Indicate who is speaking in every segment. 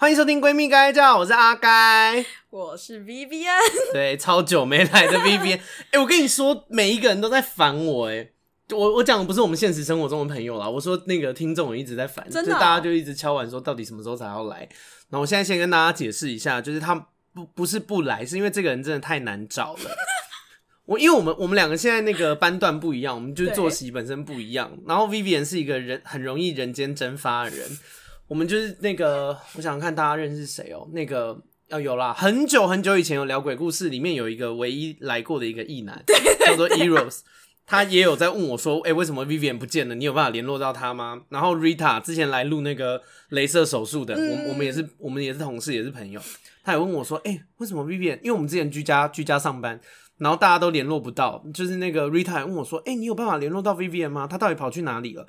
Speaker 1: 欢迎收听闺蜜该叫，我是阿该，
Speaker 2: 我是 Vivian，
Speaker 1: 对，超久没来的 Vivian，哎、欸，我跟你说，每一个人都在烦我、欸，哎，我我讲的不是我们现实生活中的朋友啦，我说那个听众一直在烦，真的、哦，就大家就一直敲碗说到底什么时候才要来，那我现在先跟大家解释一下，就是他不不是不来，是因为这个人真的太难找了，我因为我们我们两个现在那个班段不一样，我们就是作息本身不一样，然后 Vivian 是一个人很容易人间蒸发的人。我们就是那个，我想看大家认识谁哦？那个要有啦，很久很久以前有聊鬼故事，里面有一个唯一来过的一个异男，叫做 Eros，他也有在问我说：“哎、欸，为什么 Vivian 不见了？你有办法联络到他吗？”然后 Rita 之前来录那个镭射手术的，我、嗯、我们也是我们也是同事也是朋友，他也问我说：“哎、欸，为什么 Vivian？因为我们之前居家居家上班，然后大家都联络不到，就是那个 Rita 问我说：‘哎、欸，你有办法联络到 Vivian 吗？他到底跑去哪里了？’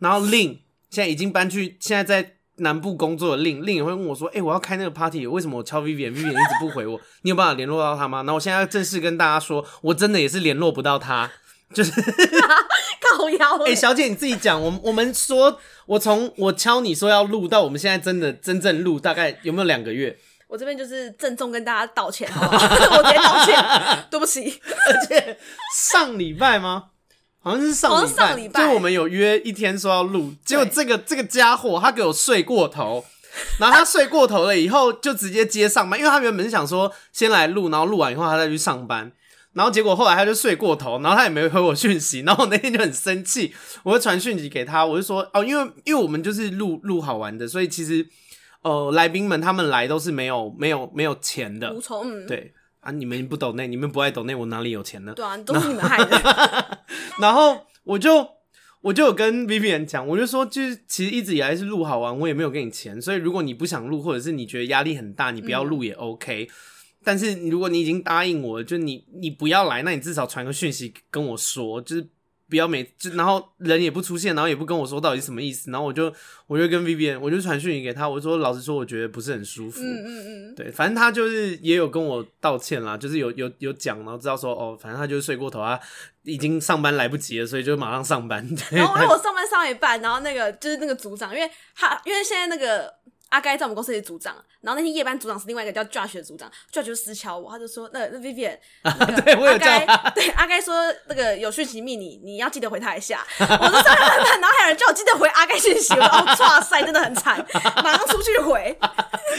Speaker 1: 然后 Lin 现在已经搬去，现在在。南部工作的令令也会问我说：“哎、欸，我要开那个 party，为什么我敲 Vivian，Vivian 一直不回我？你有办法联络到他吗？”那我现在要正式跟大家说，我真的也是联络不到他，就是
Speaker 2: 靠腰。哎、
Speaker 1: 欸，小姐你自己讲，我我们说，我从我敲你说要录到我们现在真的真正录，大概有没有两个月？
Speaker 2: 我这边就是郑重跟大家道歉，好不好？我直接道歉，对不起。
Speaker 1: 而且上礼拜吗？好像是上礼拜，就我们有约一天说要录，结果这个这个家伙他给我睡过头，然后他睡过头了以后就直接接上班，因为他原本是想说先来录，然后录完以后他再去上班，然后结果后来他就睡过头，然后他也没回我讯息，然后我那天就很生气，我就传讯息给他，我就说哦，因为因为我们就是录录好玩的，所以其实呃来宾们他们来都是没有没有没有钱的，
Speaker 2: 无从
Speaker 1: 对。啊！你们不懂内，你们不爱懂内，我哪里有钱呢？
Speaker 2: 对啊，都是你们害的。
Speaker 1: 然后 我就我就有跟 Vivian 讲，我就说，就是其实一直以来是录好玩，我也没有给你钱，所以如果你不想录，或者是你觉得压力很大，你不要录也 OK。嗯。但是如果你已经答应我，就你你不要来，那你至少传个讯息跟我说，就是。不要每就然后人也不出现，然后也不跟我说到底什么意思，然后我就我就跟 Vivian，我就传讯息给他，我就说老实说，我觉得不是很舒服。嗯嗯嗯，对，反正他就是也有跟我道歉啦，就是有有有讲，然后知道说哦，反正他就是睡过头啊，已经上班来不及了，所以就马上上班。
Speaker 2: 然后因为我上班上一半，然后那个就是那个组长，因为他因为现在那个。阿该在我们公司是组长，然后那天夜班组长是另外一个叫 Josh 的组长，Josh 就私敲我，他就说：“那那 Vivian，那个、
Speaker 1: 对我有叫他，
Speaker 2: 对阿该说那个有讯息密你，你要记得回他一下。”我说：“ 然后还有人叫我记得回阿该讯息，我说：“哇塞，真的很惨，马上出去回。”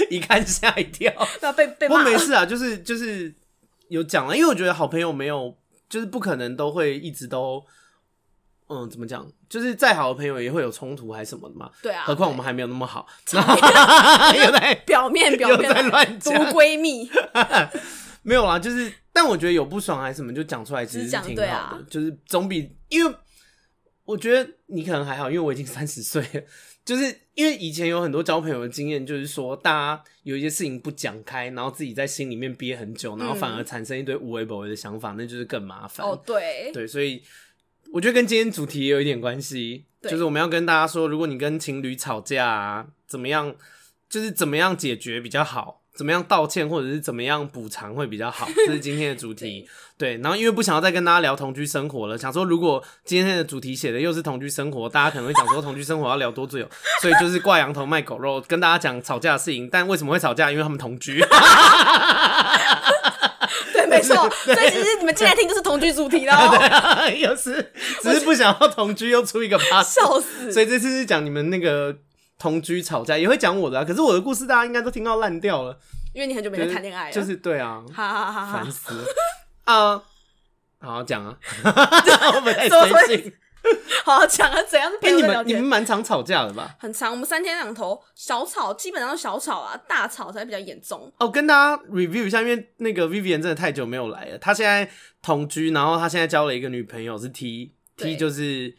Speaker 1: 一看吓一跳，
Speaker 2: 要被被
Speaker 1: 骂。没事啊，就是就是有讲了，因为我觉得好朋友没有，就是不可能都会一直都。嗯，怎么讲？就是再好的朋友也会有冲突还是什么的嘛。
Speaker 2: 对啊，
Speaker 1: 何况我们还没有那么好，
Speaker 2: 又在 表面表面
Speaker 1: 在乱讲
Speaker 2: 闺蜜，
Speaker 1: 没有啦。就是，但我觉得有不爽还是什么，就讲出来其实是挺好的。啊、就是总比，因为我觉得你可能还好，因为我已经三十岁了。就是因为以前有很多交朋友的经验，就是说大家有一些事情不讲开，然后自己在心里面憋很久，然后反而产生一堆无为不为的想法，那就是更麻烦。
Speaker 2: 哦，对，
Speaker 1: 对，所以。我觉得跟今天主题也有一点关系，就是我们要跟大家说，如果你跟情侣吵架啊，怎么样，就是怎么样解决比较好，怎么样道歉或者是怎么样补偿会比较好，这是今天的主题。对，然后因为不想要再跟大家聊同居生活了，想说如果今天的主题写的又是同居生活，大家可能会想说同居生活要聊多久，所以就是挂羊头卖狗肉，跟大家讲吵架的事情。但为什么会吵架？因为他们同居。
Speaker 2: 没错，所以其实你们进来听就是同居主题了。
Speaker 1: 对啊，又是只是不想要同居，又出一个八
Speaker 2: 笑死。
Speaker 1: 所以这次是讲你们那个同居吵架，也会讲我的啊。可是我的故事大家应该都听到烂掉了，
Speaker 2: 因为你很久没有谈恋爱了。
Speaker 1: 就是对啊，
Speaker 2: 好好好，
Speaker 1: 烦死了啊！好好讲啊，我们太随性。
Speaker 2: 好好讲啊，怎样？
Speaker 1: 哎、欸，你们你们蛮常吵架的吧？
Speaker 2: 很常，我们三天两头小吵，基本上都小吵啊，大吵才比较严重。
Speaker 1: 哦，跟大家 review 一下，因为那个 Vivian 真的太久没有来了。他现在同居，然后他现在交了一个女朋友，是 T，T 就是。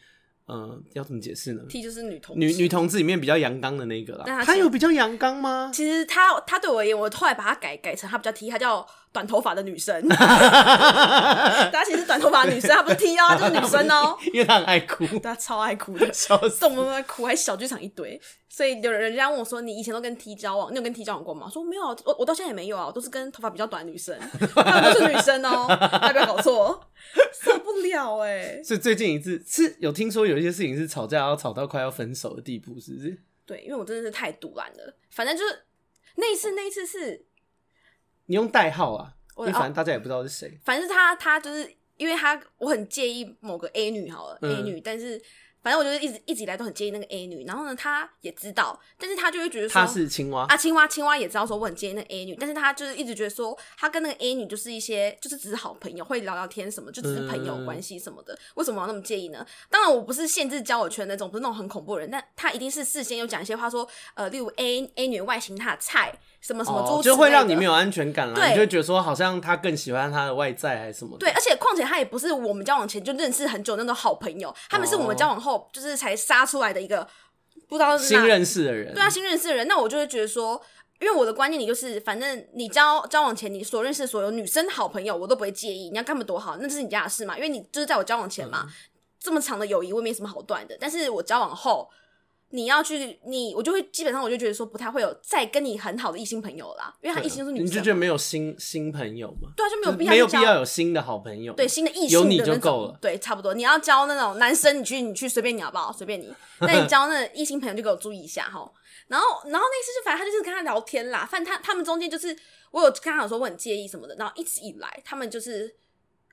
Speaker 1: 呃，要怎么解释呢
Speaker 2: ？T 就是女同
Speaker 1: 女女同志里面比较阳刚的那个啦。他有比较阳刚吗？
Speaker 2: 其实他他对我而言，我后来把他改改成他比较 T，他叫短头发的女生。他其实短头发的女生，她不是 T 哦，就是女生哦。
Speaker 1: 因为她很爱哭，
Speaker 2: 她超爱哭的，动不动在哭，还小剧场一堆。所以有人家问我说：“你以前都跟 T 交往，你有跟 T 交往过吗？”说没有，我我到现在也没有啊，我都是跟头发比较短的女生，她们都是女生哦，大家不要搞错。受不了哎、欸！
Speaker 1: 所以最近一次是有听说有一些事情是吵架要吵到快要分手的地步，是不是？
Speaker 2: 对，因为我真的是太赌烂了。反正就是那一次，那一次是
Speaker 1: 你用代号啊，
Speaker 2: 我
Speaker 1: 因为反正大家也不知道是谁。
Speaker 2: 反正他，他就是因为他，我很介意某个 A 女好了、嗯、，A 女，但是。反正我就是一直一直以来都很介意那个 A 女，然后呢，他也知道，但是他就会觉得说，
Speaker 1: 她是青蛙
Speaker 2: 啊，青蛙青蛙也知道说我很介意那个 A 女，但是他就是一直觉得说，他跟那个 A 女就是一些就是只是好朋友，会聊聊天什么，就只是朋友关系什么的，嗯，为什么要那么介意呢？当然我不是限制交友圈那种，不是那种很恐怖的人，但他一定是事先有讲一些话说，呃，例如 A A 女外形她的菜。什么什么
Speaker 1: 就会让你没有安全感啦。你就会觉得说好像他更喜欢他的外在还是什么的。
Speaker 2: 对，而且况且他也不是我们交往前就认识很久那种好朋友，他们是我们交往后就是才杀出来的一个不知道
Speaker 1: 新认识的人。
Speaker 2: 对啊，新认识的人，那我就会觉得说，因为我的观念里就是，反正你交交往前你所认识所有女生好朋友，我都不会介意，你要干嘛多好，那是你家的事嘛。因为你就是在我交往前嘛，嗯、这么长的友谊我也没什么好断的。但是我交往后。你要去你，我就会基本上我就觉得说不太会有再跟你很好的异性朋友啦，因为他异性都是女生，
Speaker 1: 你就觉得没有新新朋友吗？
Speaker 2: 对啊，就没有必要，
Speaker 1: 没有必要有新的好朋友，
Speaker 2: 对新的异性有你就够了，对，差不多。你要交那种男生，你去你去随便你好不好？随便你。那你交那异性朋友就给我注意一下哈。然后然后那次就反正他就是跟他聊天啦，反正他他们中间就是我有跟他讲说我很介意什么的，然后一直以来他们就是。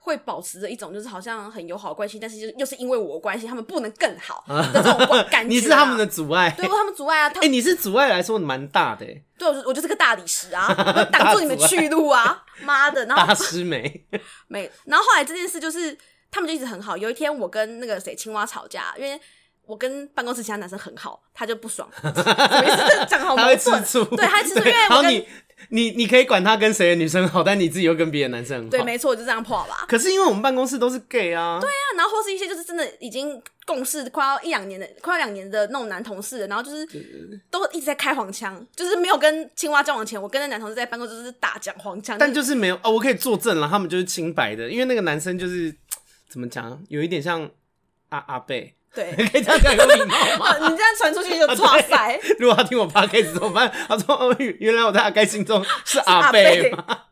Speaker 2: 会保持着一种就是好像很友好的关系，但是又又是因为我的关系，他们不能更好的这种 感觉、啊。
Speaker 1: 你是他们的阻碍，
Speaker 2: 对，他们阻碍啊。哎、
Speaker 1: 欸，你是阻碍来说蛮大的，
Speaker 2: 对，我就我就是个大理石啊，挡住你们去路啊，妈的！然后
Speaker 1: 大师没
Speaker 2: 没，然后后来这件事就是他们就一直很好。有一天我跟那个谁青蛙吵架，因为我跟办公室其他男生很好，他就不爽，什么意思？讲好矛盾，对，他其实因为我跟。
Speaker 1: 你你可以管他跟谁的女生好，但你自己又跟别的男生很好。
Speaker 2: 对，没错，就这样破吧。
Speaker 1: 可是因为我们办公室都是 gay 啊。
Speaker 2: 对啊，然后或是一些就是真的已经共事快要一两年的，快要两年的那种男同事，然后就是都一直在开黄腔，就是没有跟青蛙交往前，我跟那男同事在办公室就是大讲黄腔。
Speaker 1: 但就是没有哦，我可以作证了，他们就是清白的，因为那个男生就是 怎么讲，有一点像阿阿贝。
Speaker 2: 对，
Speaker 1: 可以这样讲有礼貌吗？
Speaker 2: 你这样传出去就抓塞。
Speaker 1: 如果他听我 podcast 怎么办？他说：“哦，原来我在阿该心中是阿贝吗？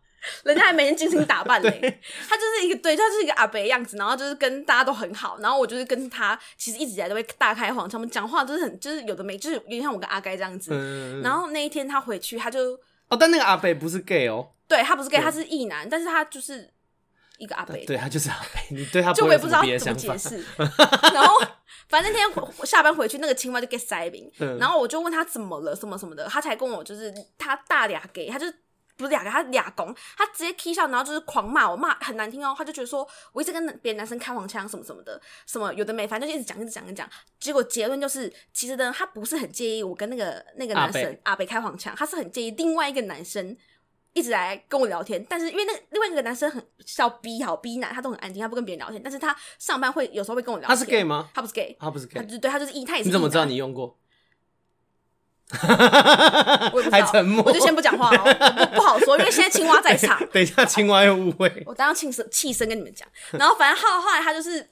Speaker 2: 人家还每天精心打扮呢。他就是一个，对，他就是一个阿伯样子，然后就是跟大家都很好，然后我就是跟他其实一直以来都会大开黄腔，我们讲话都是很就是有的没，就是有点像我跟阿该这样子。嗯。然后那一天他回去，他就
Speaker 1: 哦，但那个阿伯不是 gay 哦，
Speaker 2: 对他不是 gay，他是异男，但是他就是一个阿伯，
Speaker 1: 对他就是阿伯，你对他
Speaker 2: 就我也不知道怎么解释，然后。反正那天我下班回去，那个青蛙就 get 塞饼，然后我就问他怎么了，什么什么的，他才跟我就是他大俩给，他就不是俩给他俩拱，他直接 k 笑，然后就是狂骂我，骂很难听哦，他就觉得说我一直跟别的男生开黄腔什么什么的，什么有的没，反正就一直讲一直讲一直讲，结果结论就是，其实呢，他不是很介意我跟那个那个男生阿北开黄腔，他是很介意另外一个男生。一直来跟我聊天，但是因为那另外一个男生很小逼好逼男，他都很安静，他不跟别人聊天。但是他上班会有时候会跟我聊天。
Speaker 1: 他是 gay 吗？
Speaker 2: 他不是 gay，
Speaker 1: 他不是 gay，
Speaker 2: 他就对，他就是一，他也是。
Speaker 1: 你怎么知道你用过？
Speaker 2: 我也不知道，还沉默，我就先不讲话了，不不好说，因为现在青蛙在场。
Speaker 1: 等一下，青蛙又误会。
Speaker 2: 我当要气声气声跟你们讲，然后反正后后来他就是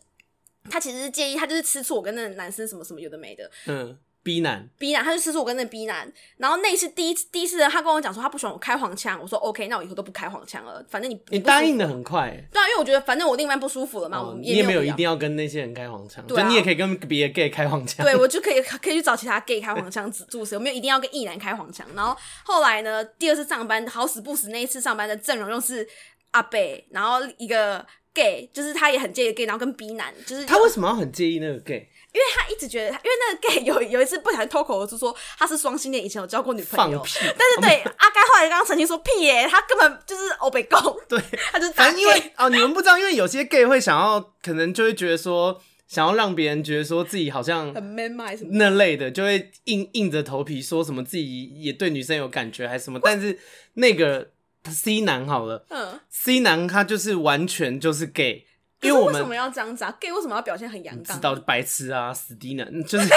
Speaker 2: 他其实是介意，他就是吃醋我跟那个男生什么什么有的没的。嗯。
Speaker 1: B 男
Speaker 2: ，B 男，他就吃醋我跟那 B 男，然后那一次第一次第一次他跟我讲说他不喜欢我开黄腔，我说 OK，那我以后都不开黄腔了，反正你
Speaker 1: 你答应的很快，
Speaker 2: 对啊，因为我觉得反正我另一半不舒服了嘛，
Speaker 1: 哦、
Speaker 2: 也
Speaker 1: 你也没有一定要跟那些人开黄腔，对、啊，你也可以跟别的 gay 开黄腔，
Speaker 2: 对我就可以可以去找其他 gay 开黄腔主持，我没有一定要跟异男开黄腔。然后后来呢，第二次上班好死不死那一次上班的阵容又是阿北，然后一个 gay，就是他也很介意 gay，然后跟 B 男就是
Speaker 1: 他为什么要很介意那个 gay？
Speaker 2: 因为他一直觉得，因为那个 gay 有有一次不小心脱口而出说他是双性恋，以前有交过女朋友。但是对 阿该后来刚刚澄清说屁耶，他根本就是欧北共。
Speaker 1: 对，
Speaker 2: 他就
Speaker 1: 反正因为哦，你们不知道，因为有些 gay 会想要，可能就会觉得说，想要让别人觉得说自己好像
Speaker 2: 很 man 嘛，什么
Speaker 1: 那类的，就会硬硬着头皮说什么自己也对女生有感觉还是什么。但是那个 C 男好了，嗯，C 男他就是完全就是 gay。因为我们
Speaker 2: 为什么要这样子啊？gay 为什么要表现很阳刚？
Speaker 1: 知道白痴啊，死低男，就是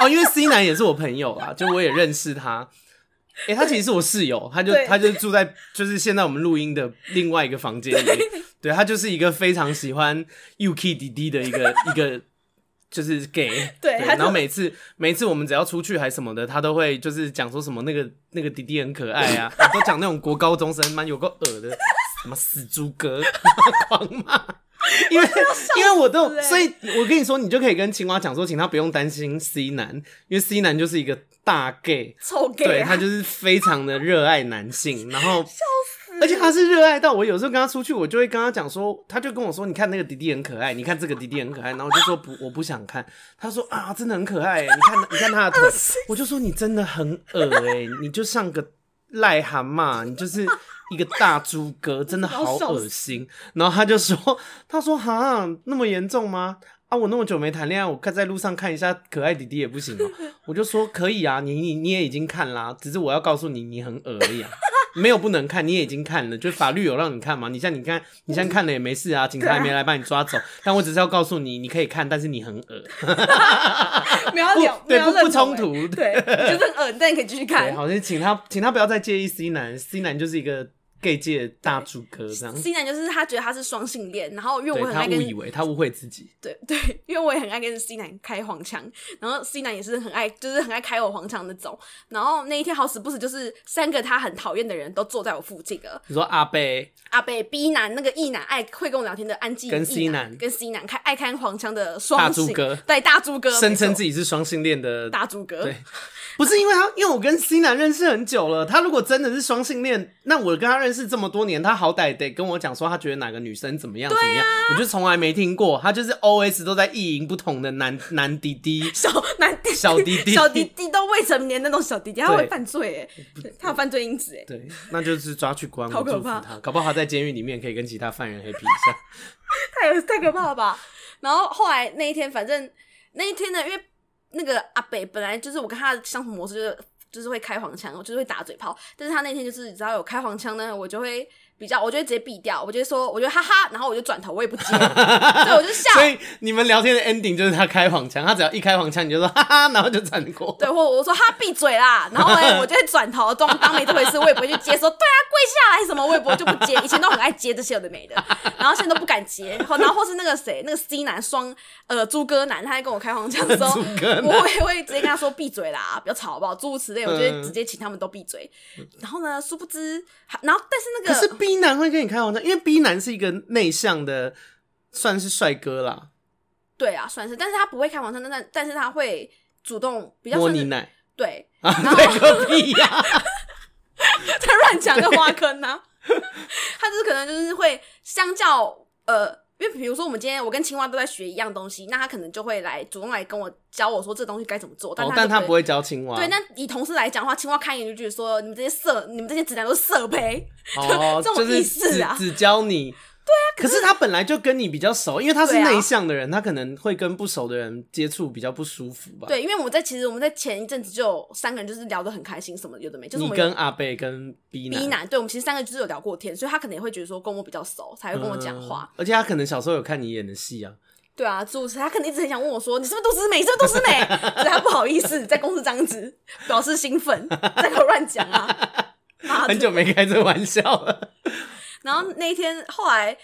Speaker 1: 哦，因为 C 男也是我朋友啊，就我也认识他。哎、欸，他其实是我室友，他就他就住在就是现在我们录音的另外一个房间里。对，对他就是一个非常喜欢 UK 弟弟的一个一个就是 gay
Speaker 2: 对。对，
Speaker 1: 然后每次每次我们只要出去还什么的，他都会就是讲说什么那个那个弟弟很可爱啊，都讲那种国高中生蛮有个耳的什么死猪哥，狂骂。因为因为我都，所以我跟你说，你就可以跟青蛙讲说，请他不用担心 C 男，因为 C 男就是一个大 gay，
Speaker 2: 臭 gay，
Speaker 1: 对，他就是非常的热爱男性，然后
Speaker 2: 笑死，
Speaker 1: 而且他是热爱到我有时候跟他出去，我就会跟他讲说，他就跟我说，你看那个弟弟很可爱，你看这个弟弟很可爱，然后我就说不，我不想看，他说啊，真的很可爱，你看你看他的腿，我就说你真的很恶哎，你就像个癞蛤蟆，你就是。一个大猪哥真的好恶心，然后他就说：“他说哈，那么严重吗？啊，我那么久没谈恋爱，我看在路上看一下可爱弟弟也不行吗？”我就说：“可以啊，你你你也已经看啦，只是我要告诉你，你很恶而已啊。”没有不能看，你也已经看了，就法律有让你看嘛。你像你看，你现在看了也没事啊，警察也没来把你抓走。但我只是要告诉你，你可以看，但是你很恶。
Speaker 2: 没有聊，
Speaker 1: 对，不不冲突，
Speaker 2: 对，就是恶，但你可以继续看。
Speaker 1: 好，就请他，请他不要再介意 C 男，C 男就是一个。Gay 界大猪哥这样
Speaker 2: ，C 男就是他觉得他是双性恋，然后因为我很爱跟
Speaker 1: 他误以为他误会自己，
Speaker 2: 对 对，因为我也很爱跟 C 男开黄腔，然后 C 男也是很爱，就是很爱开我黄腔那种。然后那一天好死不死，就是三个他很讨厌的人都坐在我附近了。
Speaker 1: 你说阿贝、
Speaker 2: 阿贝、B 男那个 E 男爱会跟我聊天的安静，
Speaker 1: 跟 C 男
Speaker 2: 跟 C 男开爱开黄腔的双
Speaker 1: 大猪哥，
Speaker 2: 对大猪哥，
Speaker 1: 声称自己是双性恋的
Speaker 2: 大猪哥，
Speaker 1: 对。不是因为他，因为我跟 C 男认识很久了。他如果真的是双性恋，那我跟他认识这么多年，他好歹得跟我讲说他觉得哪个女生怎么样怎么样。啊、我就从来没听过，他就是 always 都在意淫不同的男男弟弟、
Speaker 2: 小男弟、
Speaker 1: 小弟弟、
Speaker 2: 小弟弟都未成年那种小弟弟，他会犯罪哎，他有犯罪因子哎。
Speaker 1: 对，那就是抓去关，
Speaker 2: 好可怕。
Speaker 1: 他搞不好他在监狱里面可以跟其他犯人 happy 一下。
Speaker 2: 太太可怕了吧？然后后来那一天，反正那一天呢，因为那个阿北本来就是我跟他的相处模式就是。就是会开黄腔，我就是会打嘴炮，但是他那天就是只要有开黄腔呢，我就会比较，我就会直接闭掉，我就会说，我就哈哈，然后我就转头，我也不接，对，我就笑。
Speaker 1: 所以你们聊天的 ending 就是他开黄腔，他只要一开黄腔，你就说哈哈，然后就转过。
Speaker 2: 对，或我说哈闭嘴啦，然后呢，我就会转头装当没这回事，我也不会去接，说对啊，跪下来什么，我也不会就不接。以前都很爱接这些有的没的，然后现在都不敢接。然后或是那个谁，那个 C 男双呃猪哥男，他在跟我开黄腔的时候，我也会直接跟他说闭嘴啦，不要吵好不好？诸如此类，我就会直接请他们都闭嘴。然后呢，殊不知，然后但是那个
Speaker 1: 可是 B 男会跟你开黄。因为 B 男是一个内向的，算是帅哥啦。
Speaker 2: 对啊，算是，但是他不会开黄腔，但但但是他会主动比较
Speaker 1: 摸你奶。
Speaker 2: 对，
Speaker 1: 然后个屁呀！
Speaker 2: 他乱讲个花坑呢、啊。他就是可能就是会相较呃。因为比如说，我们今天我跟青蛙都在学一样东西，那他可能就会来主动来跟我教我说这东西该怎么做。但他、哦、
Speaker 1: 但他不会教青蛙。对，
Speaker 2: 那以同事来讲的话，青蛙看一眼就觉得说，你们这些色，你们这些直男都是色胚，
Speaker 1: 哦，
Speaker 2: 这种意思啊，
Speaker 1: 只，只教你。
Speaker 2: 对啊可，
Speaker 1: 可是他本来就跟你比较熟，因为他是内向的人，啊，他可能会跟不熟的人接触比较不舒服吧。
Speaker 2: 对，因为我们在其实我们在前一阵子就三个人就是聊得很开心，什么有的没，就是我
Speaker 1: 你跟阿贝跟 B 男，B
Speaker 2: 男，对，我们其实三个就是有聊过天，所以他可能也会觉得说跟我比较熟，才会跟我讲话，嗯。
Speaker 1: 而且他可能小时候有看你演的戏啊。
Speaker 2: 对啊，主持他可能一直很想问我说：“你是不是杜思美？你 是不是杜思美？”所以他不好意思在公司这样子表示兴奋，在给我乱讲啊。
Speaker 1: 很久没开这个玩笑了。
Speaker 2: 然后那一天后来。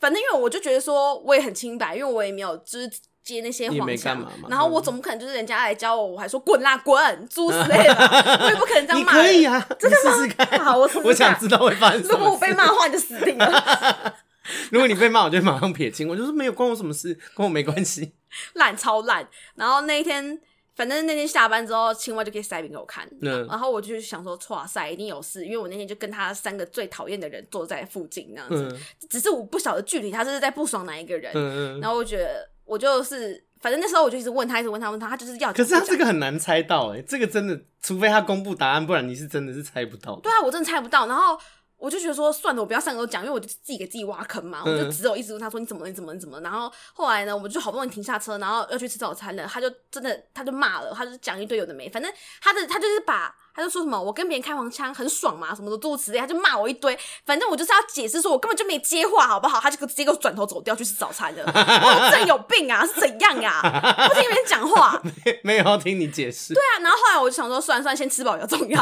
Speaker 2: 反正因为我就觉得说我也很清白，因为我也没有就是接那些黄腔，然后我总不可能就是人家来教我，我还说滚啦滚，猪之类的，我也不可能这样骂。
Speaker 1: 你可以啊，
Speaker 2: 真的吗？
Speaker 1: 试试看。
Speaker 2: 好，我试试看。
Speaker 1: 我想知道会发生什么。
Speaker 2: 如果我被骂的话，你就死定了。
Speaker 1: 如果你被骂，我就马上撇清，我就是没有关我什么事，跟我没关系。
Speaker 2: 烂超烂。然后那一天。反正那天下班之后，青蛙就可以塞饼给我看，嗯，然后我就想说，哇塞，一定有事，因为我那天就跟他三个最讨厌的人坐在附近那样子，嗯，只是我不晓得具体他是在不爽哪一个人，嗯，然后我觉得我就是，反正那时候我就一直问他，一直问他，问他，他就是要，
Speaker 1: 可是他这个很难猜到，哎，这个真的，除非他公布答案，不然你是真的是猜不到。
Speaker 2: 对啊，我真的猜不到，然后。我就觉得说算了，我不要上个都讲，因为我就自己给自己挖坑嘛。嗯、我就只有一直问他说，你怎么了？你怎么了？你怎么了？然后后来呢，我们就好不容易停下车，然后要去吃早餐了，他就真的他就骂了，他就讲一堆有的没，反正他的他就是把。他就说什么我跟别人开黄腔很爽嘛，什么的诸如此类，他就骂我一堆。反正我就是要解释说，我根本就没接话，好不好？他就直接给我转头走掉去吃早餐了。我真有病啊，是怎样、啊？不听别人讲话，
Speaker 1: 没没有要听你解释。
Speaker 2: 对啊，然后后来我就想说，算了算了，先吃饱比较重要。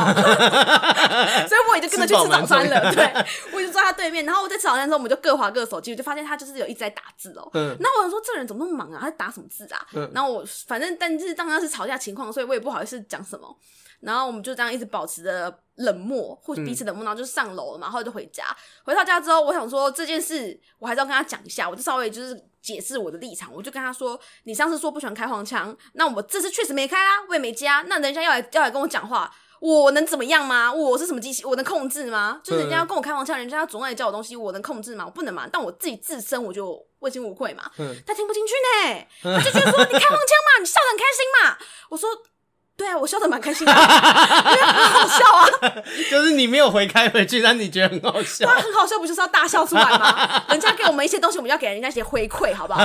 Speaker 2: 所以我也就跟着去吃早餐了。对，我就坐在他对面，然后我在吃早餐的时候，我们就各划各手机，我就发现他就是有一直在打字哦、喔。嗯。然后我想说，这人怎么那么忙啊？他在打什么字啊？嗯。然后我反正，但是当时是吵架情况，所以我也不好意思讲什么。然后我们就这样一直保持着冷漠，或彼此冷漠，然后就上楼了嘛，然后就回家。回到家之后，我想说这件事我还是要跟他讲一下，我就稍微就是解释我的立场，我就跟他说：“你上次说不喜欢开黄腔，那我这次确实没开啊，我也没加，那人家要来要来跟我讲话。”我能怎么样吗？我是什么机器？我能控制吗？就是人家要跟我开黄腔，人家要总爱教我东西，我能控制吗？我不能嘛。但我自己自身我就问心无愧嘛。嗯、他听不进去呢，他就觉得说 你开黄腔嘛，你笑得很开心嘛。我说对啊，我笑得蛮开心的，因为很好笑啊。
Speaker 1: 就是你没有回开回去，但你觉得很好笑。
Speaker 2: 对，很好笑，不就是要大笑出来吗？人家给我们一些东西，我们要给人家一些回馈，好不好？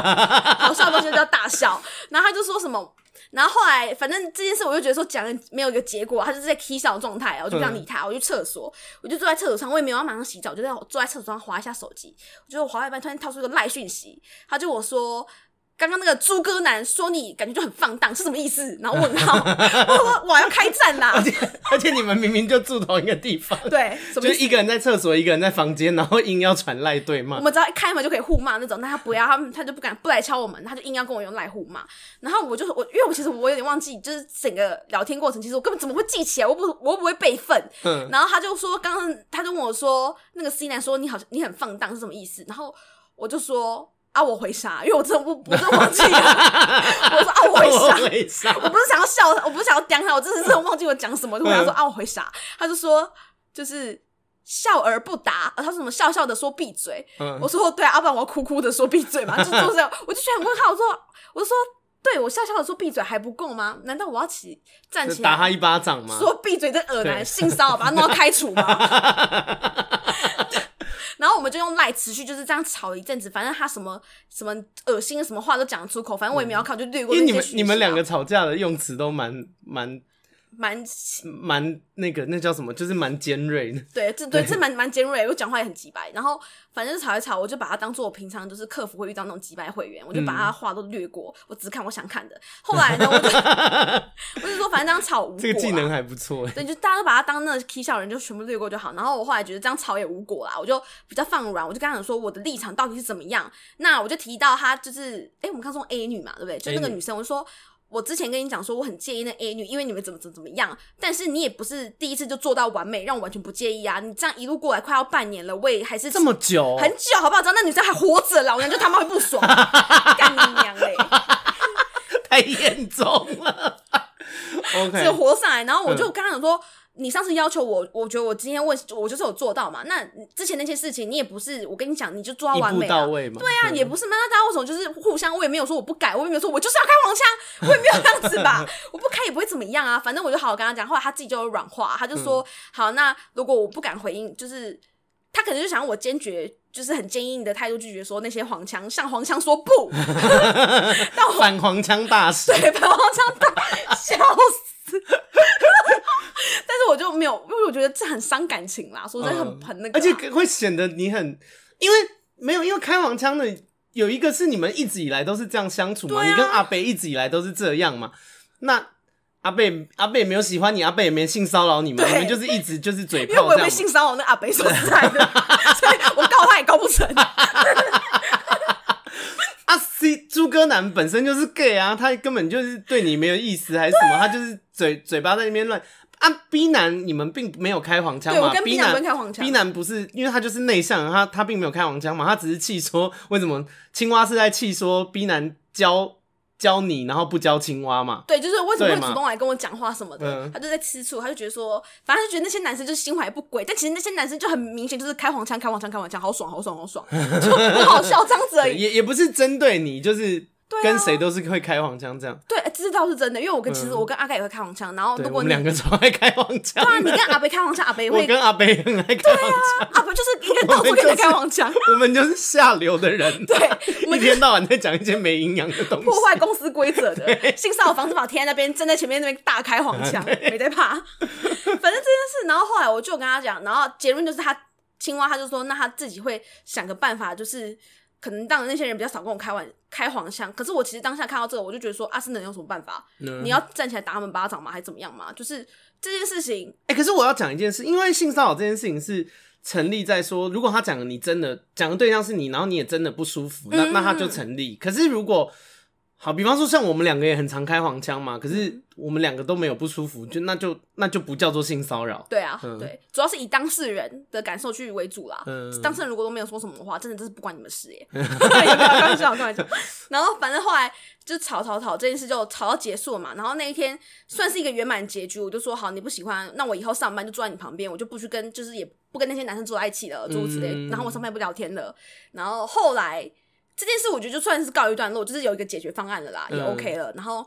Speaker 2: 好笑的东西就要大笑。然后他就说什么？然后后来，反正这件事我就觉得说讲没有一个结果，他就是在 k 笑的状态，我就不想理他，我去厕所，我就坐在厕所上，我也没有要马上洗澡，我就在坐在厕所上划一下手机，我就划一半，突然跳出一个赖讯息，他就我说。刚刚那个猪哥男说你感觉就很放荡，是什么意思？然后 问号，我说我要开战啦！
Speaker 1: 而且而且你们明明就住同一个地方，
Speaker 2: 对，
Speaker 1: 就一个人在厕所，一个人在房间，然后硬要传赖对骂。
Speaker 2: 我们只要一开门就可以互骂那种，那他不要，他他就不敢不来敲我们，他就硬要跟我用赖互骂。然后我就我，因为我其实我有点忘记，就是整个聊天过程，其实我根本怎么会记起来？我不我不会备份。嗯。然后他就说，刚刚他就问我说，那个 C 男说你好像你很放荡是什么意思？然后我就说。啊！我回啥？因为我真的不，我真的忘记了。我说啊！我回啥？回啥？我不是想要笑他，我不是想要刁他，我真的是忘记我讲什么。就跟他说啊！我回啥？他就说就是笑而不答。他说什么笑笑的说闭嘴。嗯、我说对啊，要不然我要哭哭的说闭嘴嘛。就就是这样，我就觉得很问号。我说我就说对我笑笑的说闭嘴还不够吗？难道我要起站起来
Speaker 1: 打他一巴掌吗？
Speaker 2: 说闭嘴这恶男性骚扰，把他弄到开除吗？然后我们就用赖持续就是这样吵了一阵子，反正他什么什么恶心的什么话都讲得出口，反正我也没有考，就略过。
Speaker 1: 因为你们你们两个吵架的用词都蛮蛮。
Speaker 2: 蛮
Speaker 1: 蛮那个，那叫什么？就是蛮尖锐的。
Speaker 2: 对，这对这蛮蛮尖锐，我讲话也很直白。然后反正吵一吵，我就把它当做我平常就是客服会遇到那种直白会员，我就把他话都略过，我只看我想看的。后来呢，我就 我就说，反正这样吵无果。
Speaker 1: 这个技能还不错。
Speaker 2: 对，就大家都把他当那个 K 笑人，就全部略过就好。然后我后来觉得这样吵也无果啦，我就比较放软，我就跟他讲说我的立场到底是怎么样。那我就提到他就是，哎，我们刚说 A 女嘛，对不对？就那个女生，我就说。我之前跟你讲说，我很介意那 A 女，因为你们怎么怎么怎么样。但是你也不是第一次就做到完美，让我完全不介意啊！你这样一路过来快要半年了，我也还是
Speaker 1: 这么久，
Speaker 2: 很久，好不好？那女生还活着，老娘就他妈会不爽，干你娘嘞！
Speaker 1: 太严重了。OK，
Speaker 2: 就活上来，然后我就跟他讲说。嗯你上次要求我，我觉得我今天问，我就是有做到嘛。那之前那些事情，你也不是我跟你讲，你就做到完美，
Speaker 1: 到位嘛。
Speaker 2: 对啊，嗯、也不是嘛。那大家为什么就是互相？我也没有说我不改，我也没有说我就是要开黄腔，我也没有这样子吧。我不开也不会怎么样啊。反正我就好好跟他讲。后来他自己就有软化，他就说：“嗯、好，那如果我不敢回应，就是他可能就想要我坚决，就是很坚硬的态度拒绝说那些黄腔，向黄腔说不。但我”
Speaker 1: 反黄腔大师，
Speaker 2: 对，反黄腔大，笑死。觉得这很伤感情啦，说真的很很那个、啊，
Speaker 1: 而且会显得你很，因为没有，因为开黄腔的有一个是你们一直以来都是这样相处嘛，啊、你跟阿北一直以来都是这样嘛，那阿贝阿北也没有喜欢你，阿贝也没性骚扰你们，你们就是一直就是嘴炮，因为
Speaker 2: 我也会性骚扰那阿北说实在的，所以我告他也告不成。
Speaker 1: 阿 C 猪哥男本身就是 gay 啊，他根本就是对你没有意思还是什么，他就是嘴嘴巴在那边乱。啊，B 男你们并没有开黄腔嘛？B 男开黄腔，B 男不是因为他就是内向，他他并没有开黄腔嘛，他只是气说为什么青蛙是在气说 B 男教教你，然后不教青蛙嘛？
Speaker 2: 对，就是为什么会主动来跟我讲话什么的，他就在吃醋，他就觉得说，反正就觉得那些男生就是心怀不轨，但其实那些男生就很明显就是开黄腔，开黄腔，开黄腔，好爽，好爽，好爽，就很好笑这样子而已，
Speaker 1: 也也不是针对你，就是。跟谁都是会开黄腔这样，
Speaker 2: 对，这倒是真的。因为我跟其实我跟阿盖也会开黄腔，然后如果
Speaker 1: 你们两个超爱开黄腔，
Speaker 2: 对啊，你跟阿北开黄腔，阿北也会。
Speaker 1: 我跟阿北很爱开黄腔，
Speaker 2: 阿北就是一天到晚在开黄腔。
Speaker 1: 我们就是下流的人，对，一天到晚在讲一些没营养的东西，
Speaker 2: 破坏公司规则的。性骚扰防治法贴在那边，站在前面那边大开黄腔，没在怕。反正这件事，然后后来我就跟他讲，然后结论就是他青蛙，他就说那他自己会想个办法，就是。可能当那些人比较少跟我开玩开黄腔，可是我其实当下看到这个，我就觉得说，阿、啊、是能有什么办法？嗯、你要站起来打他们巴掌吗？还是怎么样吗？就是这件事情，
Speaker 1: 哎、欸，可是我要讲一件事，因为性骚扰这件事情是成立在说，如果他讲的你真的讲的对象是你，然后你也真的不舒服，那那他就成立。嗯、可是如果好，比方说像我们两个也很常开黄腔嘛，可是我们两个都没有不舒服，就那就那就不叫做性骚扰。
Speaker 2: 对啊，嗯、对，主要是以当事人的感受去为主啦。嗯，当事人如果都没有说什么的话，真的这是不关你们事耶。开玩笑，开玩笑。然后反正后来就吵吵吵，这件事就吵到结束了嘛。然后那一天算是一个圆满结局，我就说好，你不喜欢，那我以后上班就坐在你旁边，我就不去跟，就是也不跟那些男生坐在一起了，诸如此类。嗯、然后我上班也不聊天了。然后后来。这件事我觉得就算是告一段落，就是有一个解决方案了啦，嗯、也 OK 了。然后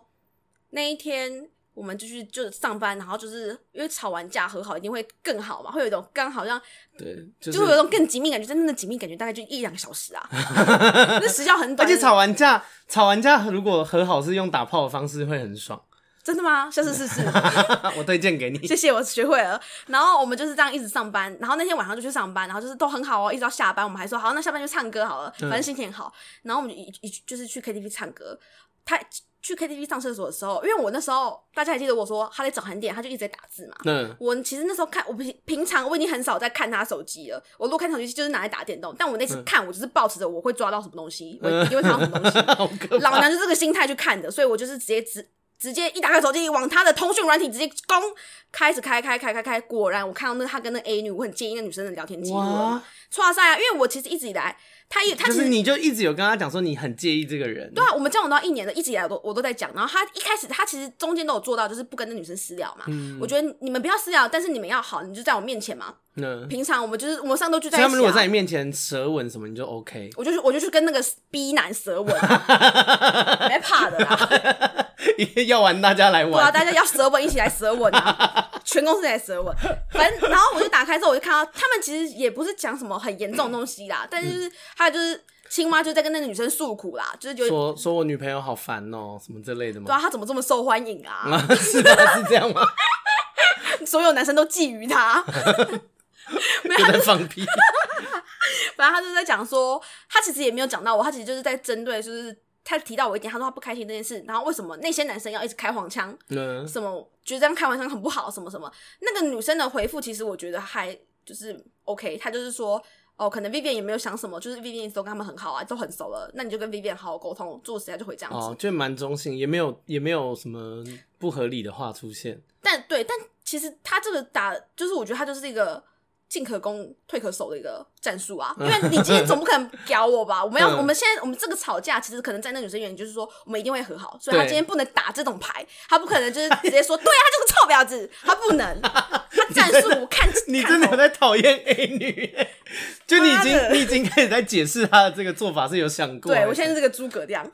Speaker 2: 那一天我们就去就上班，然后就是因为吵完架和好一定会更好嘛，会有一种刚好像
Speaker 1: 对，就是、
Speaker 2: 就会有一种更紧密感觉。真正的紧密感觉大概就一两个小时啊，那时效很短。
Speaker 1: 而且吵完架，吵完架如果和好是用打炮的方式，会很爽。
Speaker 2: 真的吗？下次试试。
Speaker 1: 我推荐给你。
Speaker 2: 谢谢，我学会了。然后我们就是这样一直上班，然后那天晚上就去上班，然后就是都很好哦，一直到下班，我们还说好，那下班就唱歌好了，反正心情好。然后我们就一一就是去 KTV 唱歌。他去 KTV 上厕所的时候，因为我那时候大家还记得我说他在找韩点，他就一直在打字嘛。嗯。我其实那时候看，我平平常我已经很少在看他手机了。我如果看手机就是拿来打电动，但我那次看，我就是抱持着我会抓到什么东西，我一定会 看到什么东西。老娘就这个心态去看的，所以我就是直接直。直接一打开手机，往他的通讯软体直接攻，开始开开开开开，果然我看到那他跟那 A 女，我很介意那女生的聊天记录。哇塞啊！因为我其实一直以来，他也他其实
Speaker 1: 你就一直有跟他讲说你很介意这个人。
Speaker 2: 对啊，我们交往到一年了，一直以来我都我都在讲。然后他一开始他其实中间都有做到，就是不跟那女生私聊嘛。嗯。我觉得你们不要私聊，但是你们要好，你就在我面前嘛。嗯。平常我们就是我们上周聚在一起。他们
Speaker 1: 如果在你面前舌吻什么，你就 OK。
Speaker 2: 我就去我就去跟那个 B 男舌吻，没怕的啦。
Speaker 1: 要玩大家来玩，对
Speaker 2: 啊，大家要舌吻一起来舌吻啊！全公司来舌吻，反正然后我就打开之后，我就看到他们其实也不是讲什么很严重的东西啦，但是就是还有就是青蛙就在跟那个女生诉苦啦，就是觉得
Speaker 1: 说说我女朋友好烦哦、喔，什么之类的吗？
Speaker 2: 对啊，她怎么这么受欢迎啊？
Speaker 1: 是的，是这样吗？
Speaker 2: 所有男生都觊觎她，
Speaker 1: 没有在放屁。
Speaker 2: 反正他就是在讲说，他其实也没有讲到我，他其实就是在针对就是。他提到我一点，他说他不开心这件事，然后为什么那些男生要一直开黄腔？嗯，什么觉得这样开黄腔很不好，什么什么？那个女生的回复其实我觉得还就是 OK，她就是说哦，可能 Vivian 也没有想什么，就是 Vivian 都跟他们很好啊，都很熟了，那你就跟 Vivian 好好沟通，做实在就会这样子。
Speaker 1: 哦，就蛮中性，也没有也没有什么不合理的话出现。
Speaker 2: 但对，但其实他这个打，就是我觉得他就是一个。进可攻，退可守的一个战术啊，因为你今天总不可能屌我吧？我们要，我们现在，我们这个吵架，其实可能在那女生眼里就是说，我们一定会和好，所以他今天不能打这种牌，他不可能就是直接说，对啊，他就是臭婊子，他不能，他战术我看，
Speaker 1: 你真的在讨厌 A 女，就你已经，你已经开始在解释他的这个做法是有想过，
Speaker 2: 对我现在是这个诸葛亮，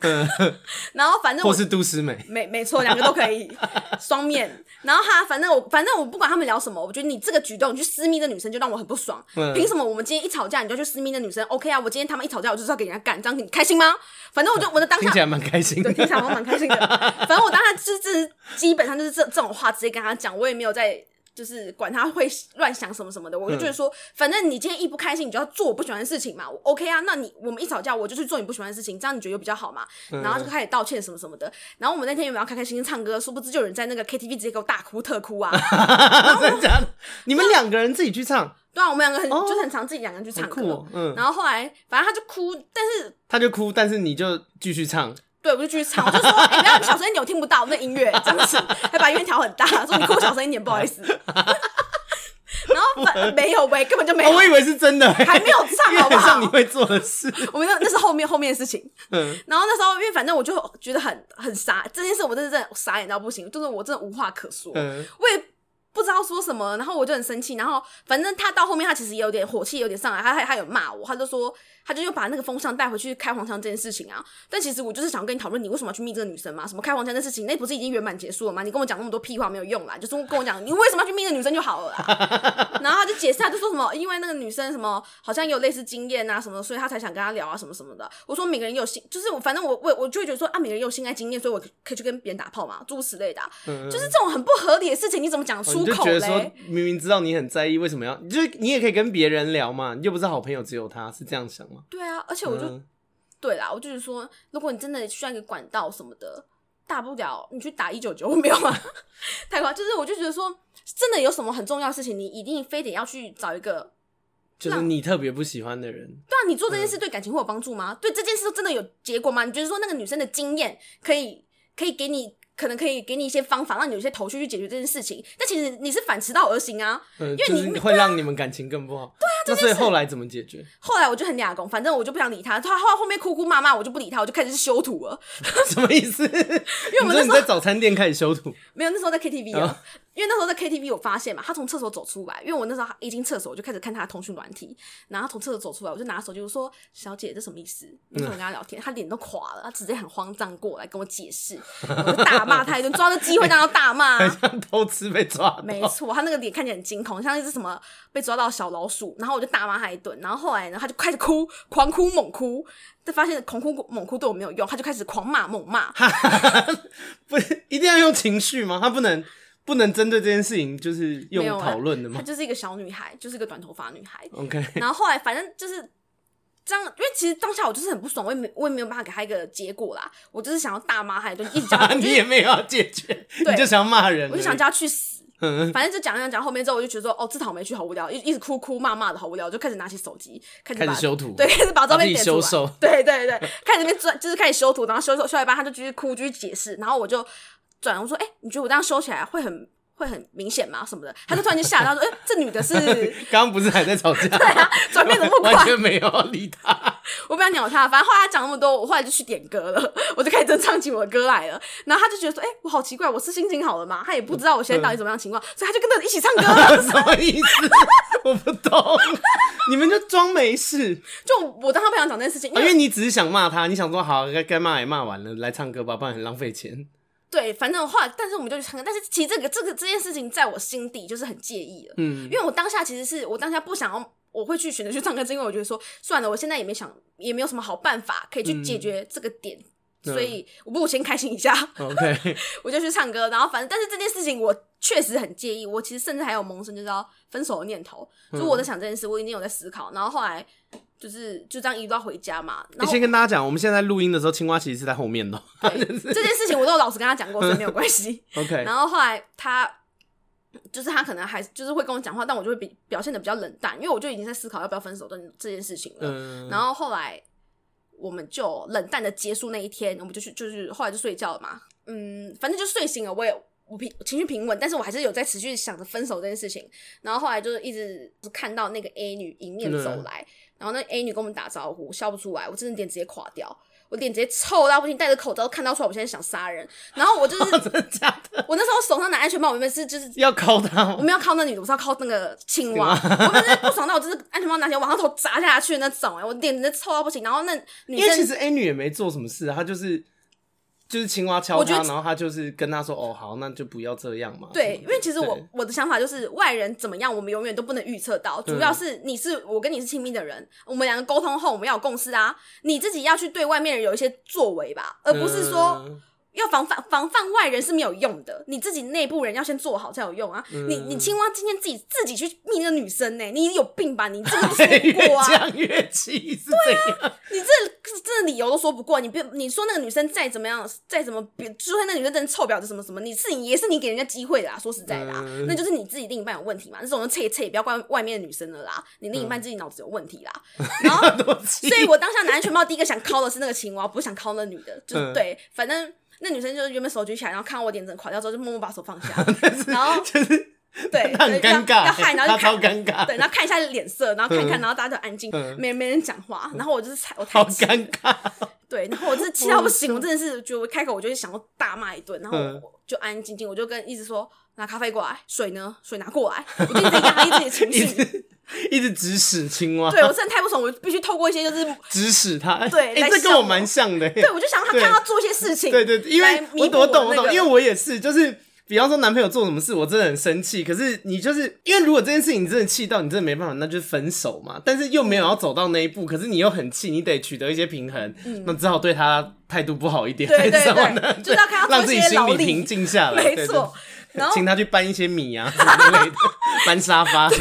Speaker 2: 然后反正
Speaker 1: 我是杜诗美，
Speaker 2: 没没错，两个都可以，双面，然后他反正我反正我不管他们聊什么，我觉得你这个举动，你去私密的女生就让。我很不爽，凭什么我们今天一吵架你就去私密的女生？OK 啊，我今天他们一吵架我就是要给人家干，这样你开心吗？反正我就 我的当下
Speaker 1: 听起来蛮开心的，
Speaker 2: 对，听起来我蛮开心的。反正我当下就是这基本上就是这这种话直接跟他讲，我也没有在。就是管他会乱想什么什么的，我就觉得说，反正你今天一不开心，你就要做我不喜欢的事情嘛。我 OK 啊，那你我们一吵架，我就去做你不喜欢的事情，这样你觉得有比较好嘛？然后就开始道歉什么什么的。然后我们那天有没有开开心心唱歌？殊不知就有人在那个 KTV 直接给我大哭特哭啊！
Speaker 1: 真的假的？你们两个人自己去唱？
Speaker 2: 对啊，我们两个很就是很常自己两个人去唱歌。嗯。然后后来反正他就哭，但是
Speaker 1: 他就哭，但是你就继续唱。
Speaker 2: 对，我就继续唱，我就说，哎、欸，不要小声一点，我听不到那音乐，真的是，还把音乐调很大，说你哭小声一点，不好意思。然后反没有喂，根本就没有。
Speaker 1: 我以为是真的，
Speaker 2: 还没有唱，好不好？
Speaker 1: 像你会做的事，
Speaker 2: 我们那那是后面后面的事情。嗯。然后那时候，因为反正我就觉得很很傻，这件事我真的真的傻眼到不行，就是我真的无话可说。嗯。我也不知道说什么，然后我就很生气。然后反正他到后面，他其实也有点火气，有点上来，他他他有骂我，他就说。他就又把那个风向带回去开黄腔这件事情啊，但其实我就是想跟你讨论，你为什么要去密这个女生嘛？什么开黄腔的事情，那不是已经圆满结束了吗？你跟我讲那么多屁话没有用啦，就是跟我讲你为什么要去密那个女生就好了啦。然后他就解释，他就说什么，因为那个女生什么好像有类似经验啊什么，所以他才想跟他聊啊什么什么的。我说每个人有性，就是我反正我我我就会觉得说啊，每个人有性爱经验，所以我可以去跟别人打炮嘛，诸如此类的、就是这种很不合理的事情，你怎么讲出口嘞？说
Speaker 1: 明明知道你很在意，为什么要？就是你也可以跟别人聊嘛，你又不是好朋友，只有他是这样想吗？
Speaker 2: 对啊，而且。我就、嗯、对啦，我就是说，如果你真的需要一个管道什么的，大不了你去打一九九，没有吗？太夸，就是我就觉得说，真的有什么很重要的事情，你一定非得要去找一个
Speaker 1: 就是你特别不喜欢的人。
Speaker 2: 对啊，你做这件事对感情会有帮助吗？嗯、对这件事真的有结果吗？你觉得说那个女生的经验可以可以给你？可能可以给你一些方法，让你有些头绪去解决这件事情。但其实你是反其道而行啊，
Speaker 1: 嗯、
Speaker 2: 因为你、
Speaker 1: 就是、会让你们感情更不好。
Speaker 2: 对啊，
Speaker 1: 那所以后来怎么解决？
Speaker 2: 后来我就很俩工，反正我就不想理他。他后后面哭哭骂骂，我就不理他，我就开始修图了。
Speaker 1: 什么意思？因为我们那时候在早餐店开始修图，
Speaker 2: 没有，那时候在 KTV 啊。哦因为那时候在 KTV，我发现嘛，他从厕所走出来，因为我那时候一进厕所，我就开始看他的通讯软体，然后他从厕所走出来，我就拿手机我说：“小姐，这什么意思？”我就跟他聊天，他脸都垮了，他直接很慌张过来跟我解释，我就大骂他一顿，抓着机会让他大骂，
Speaker 1: 像偷吃被抓，
Speaker 2: 没错，他那个脸看起来很惊恐，像一只什么被抓到小老鼠，然后我就大骂他一顿，然后后来呢，他就开始哭，狂哭猛哭，但发现狂哭猛哭对我没有用，他就开始狂骂猛骂，
Speaker 1: 不是一定要用情绪吗？他不能。不能针对这件事情，就是用讨论的吗？
Speaker 2: 她就是一个小女孩，就是一个短头发女孩。
Speaker 1: OK。
Speaker 2: 然后后来反正就是这样，因为其实当下我就是很不爽，我也没我也没有办法给她一个结果啦。我就是想要大骂她，就一直讲。
Speaker 1: 你也没有要解决，对你就想要骂人，
Speaker 2: 我就想叫她去死。反正就讲讲讲，后面之后我就觉得说，哦，自讨没趣，好无聊，一一直哭哭骂骂的好无聊，我就开始拿起手机开始
Speaker 1: 开始修图，
Speaker 2: 对，开始把照片点
Speaker 1: 修瘦，
Speaker 2: 对对对，开始那边转，就是开始修图，然后修修修一半，他就继续哭，继续解释，然后我就。转我说，哎、欸，你觉得我这样收起来会很会很明显吗？什么的？他就突然间吓到说，哎、欸，这女的是
Speaker 1: 刚刚不是还在吵架？
Speaker 2: 对啊，转变怎么？
Speaker 1: 完全没有理他，
Speaker 2: 我不想鸟他。反正后来他讲那么多，我后来就去点歌了，我就开始真唱起我的歌来了。然后他就觉得说，哎、欸，我好奇怪，我是心情好了吗？他也不知道我现在到底怎么样情况，嗯、所以他就跟着一起唱歌了。
Speaker 1: 什么意思？我不懂。你们就装没事。
Speaker 2: 就我当他不想讲这件事情，因
Speaker 1: 为你只是想骂他，你想说好，该该骂也骂完了，来唱歌吧，不然很浪费钱。
Speaker 2: 对，反正后来，但是我们就去唱歌。但是其实这个这个这件事情，在我心底就是很介意了。嗯，因为我当下其实是我当下不想要，我会去选择去唱歌，是因为我觉得说算了，我现在也没想，也没有什么好办法可以去解决这个点，嗯、所以我不如先开心一下。OK，我就去唱歌。然后反正，但是这件事情我确实很介意。我其实甚至还有萌生就是要分手的念头。就我在想这件事，我已经有在思考。然后后来。就是就这样一路到回家嘛。你
Speaker 1: 先跟大家讲，我们现在录音的时候，青蛙其实是在后面的。
Speaker 2: 对，这件事情我都有老实跟他讲过，所以没有关系。
Speaker 1: OK。
Speaker 2: 然后后来他就是他可能还就是会跟我讲话，但我就会比表现的比较冷淡，因为我就已经在思考要不要分手的这件事情了。嗯。然后后来我们就冷淡的结束那一天，我们就去就是后来就睡觉了嘛。嗯，反正就睡醒了，我也我平情绪平稳，但是我还是有在持续想着分手这件事情。然后后来就是一直看到那个 A 女迎面走来。嗯然后那 A 女跟我们打招呼，笑不出来，我真的脸直接垮掉，我脸直接臭到不行，戴着口罩都看到出来，我现在想杀人。然后我就是
Speaker 1: 真的假的？
Speaker 2: 我那时候手上拿安全帽，我原本是就是
Speaker 1: 要靠她，
Speaker 2: 我们要靠那女的，我是要靠那个青蛙。我本身不爽到我就是安全帽拿起来往他头砸下去那种，哎，我脸直接臭到不行。然后那女生
Speaker 1: 因为其实 A 女也没做什么事，她就是。就是青蛙敲他，然后他就是跟他说：“哦，好，那就不要这样嘛。”
Speaker 2: 对，因为其实我我的想法就是，外人怎么样，我们永远都不能预测到。主要是你是我跟你是亲密的人，我们两个沟通后，我们要有共识啊。你自己要去对外面人有一些作为吧，而不是说。要防范防范外人是没有用的，你自己内部人要先做好才有用啊！嗯、你你青蛙今天自己自己去密那个女生呢、欸？你有病吧？你这个说不过啊！
Speaker 1: 越讲越气，是对啊，
Speaker 2: 你这这理由都说不过，你别你说那个女生再怎么样，再怎么别，就算那个女生真的臭婊子什么什么，你是你也是你给人家机会的啦。说实在的、啊，嗯、那就是你自己另一半有问题嘛。这种人切切，不要怪外面的女生了啦。你另一半自己脑子有问题啦。嗯、然后，所以我当下拿安全帽，第一个想敲的是那个青蛙，不是想敲那女的，就是、嗯、对，反正。那女生就是原本手举起来，然后看到我脸整垮掉之后，就默默把手放下，然后
Speaker 1: 就是
Speaker 2: 对，
Speaker 1: 很尴尬，
Speaker 2: 要害，然后就
Speaker 1: 超尴尬，
Speaker 2: 对，然后看一下脸色，然后看看，然后大家就安静，没没人讲话，然后我就是踩，我
Speaker 1: 好尴尬，
Speaker 2: 对，然后我就是气到不行，我真的是觉得我开口我就想要大骂一顿，然后我就安安静静，我就跟一直说拿咖啡过来，水呢？水拿过来，我就一直压抑自己的情绪。
Speaker 1: 一直指使青蛙，
Speaker 2: 对我真的太不爽，我必须透过一些就是
Speaker 1: 指使他，
Speaker 2: 对，
Speaker 1: 哎，这跟我蛮像的，
Speaker 2: 对，我就想他看他做一些事情，
Speaker 1: 对对，因为我我懂我懂，因为我也是，就是比方说男朋友做什么事，我真的很生气，可是你就是因为如果这件事情你真的气到你真的没办法，那就是分手嘛，但是又没有要走到那一步，可是你又很气，你得取得一些平衡，那只好对他态度不好一点，
Speaker 2: 对对对，就是要看他
Speaker 1: 让自己心里平静下来，
Speaker 2: 没错。然后
Speaker 1: 请他去搬一些米啊之类的，搬沙发。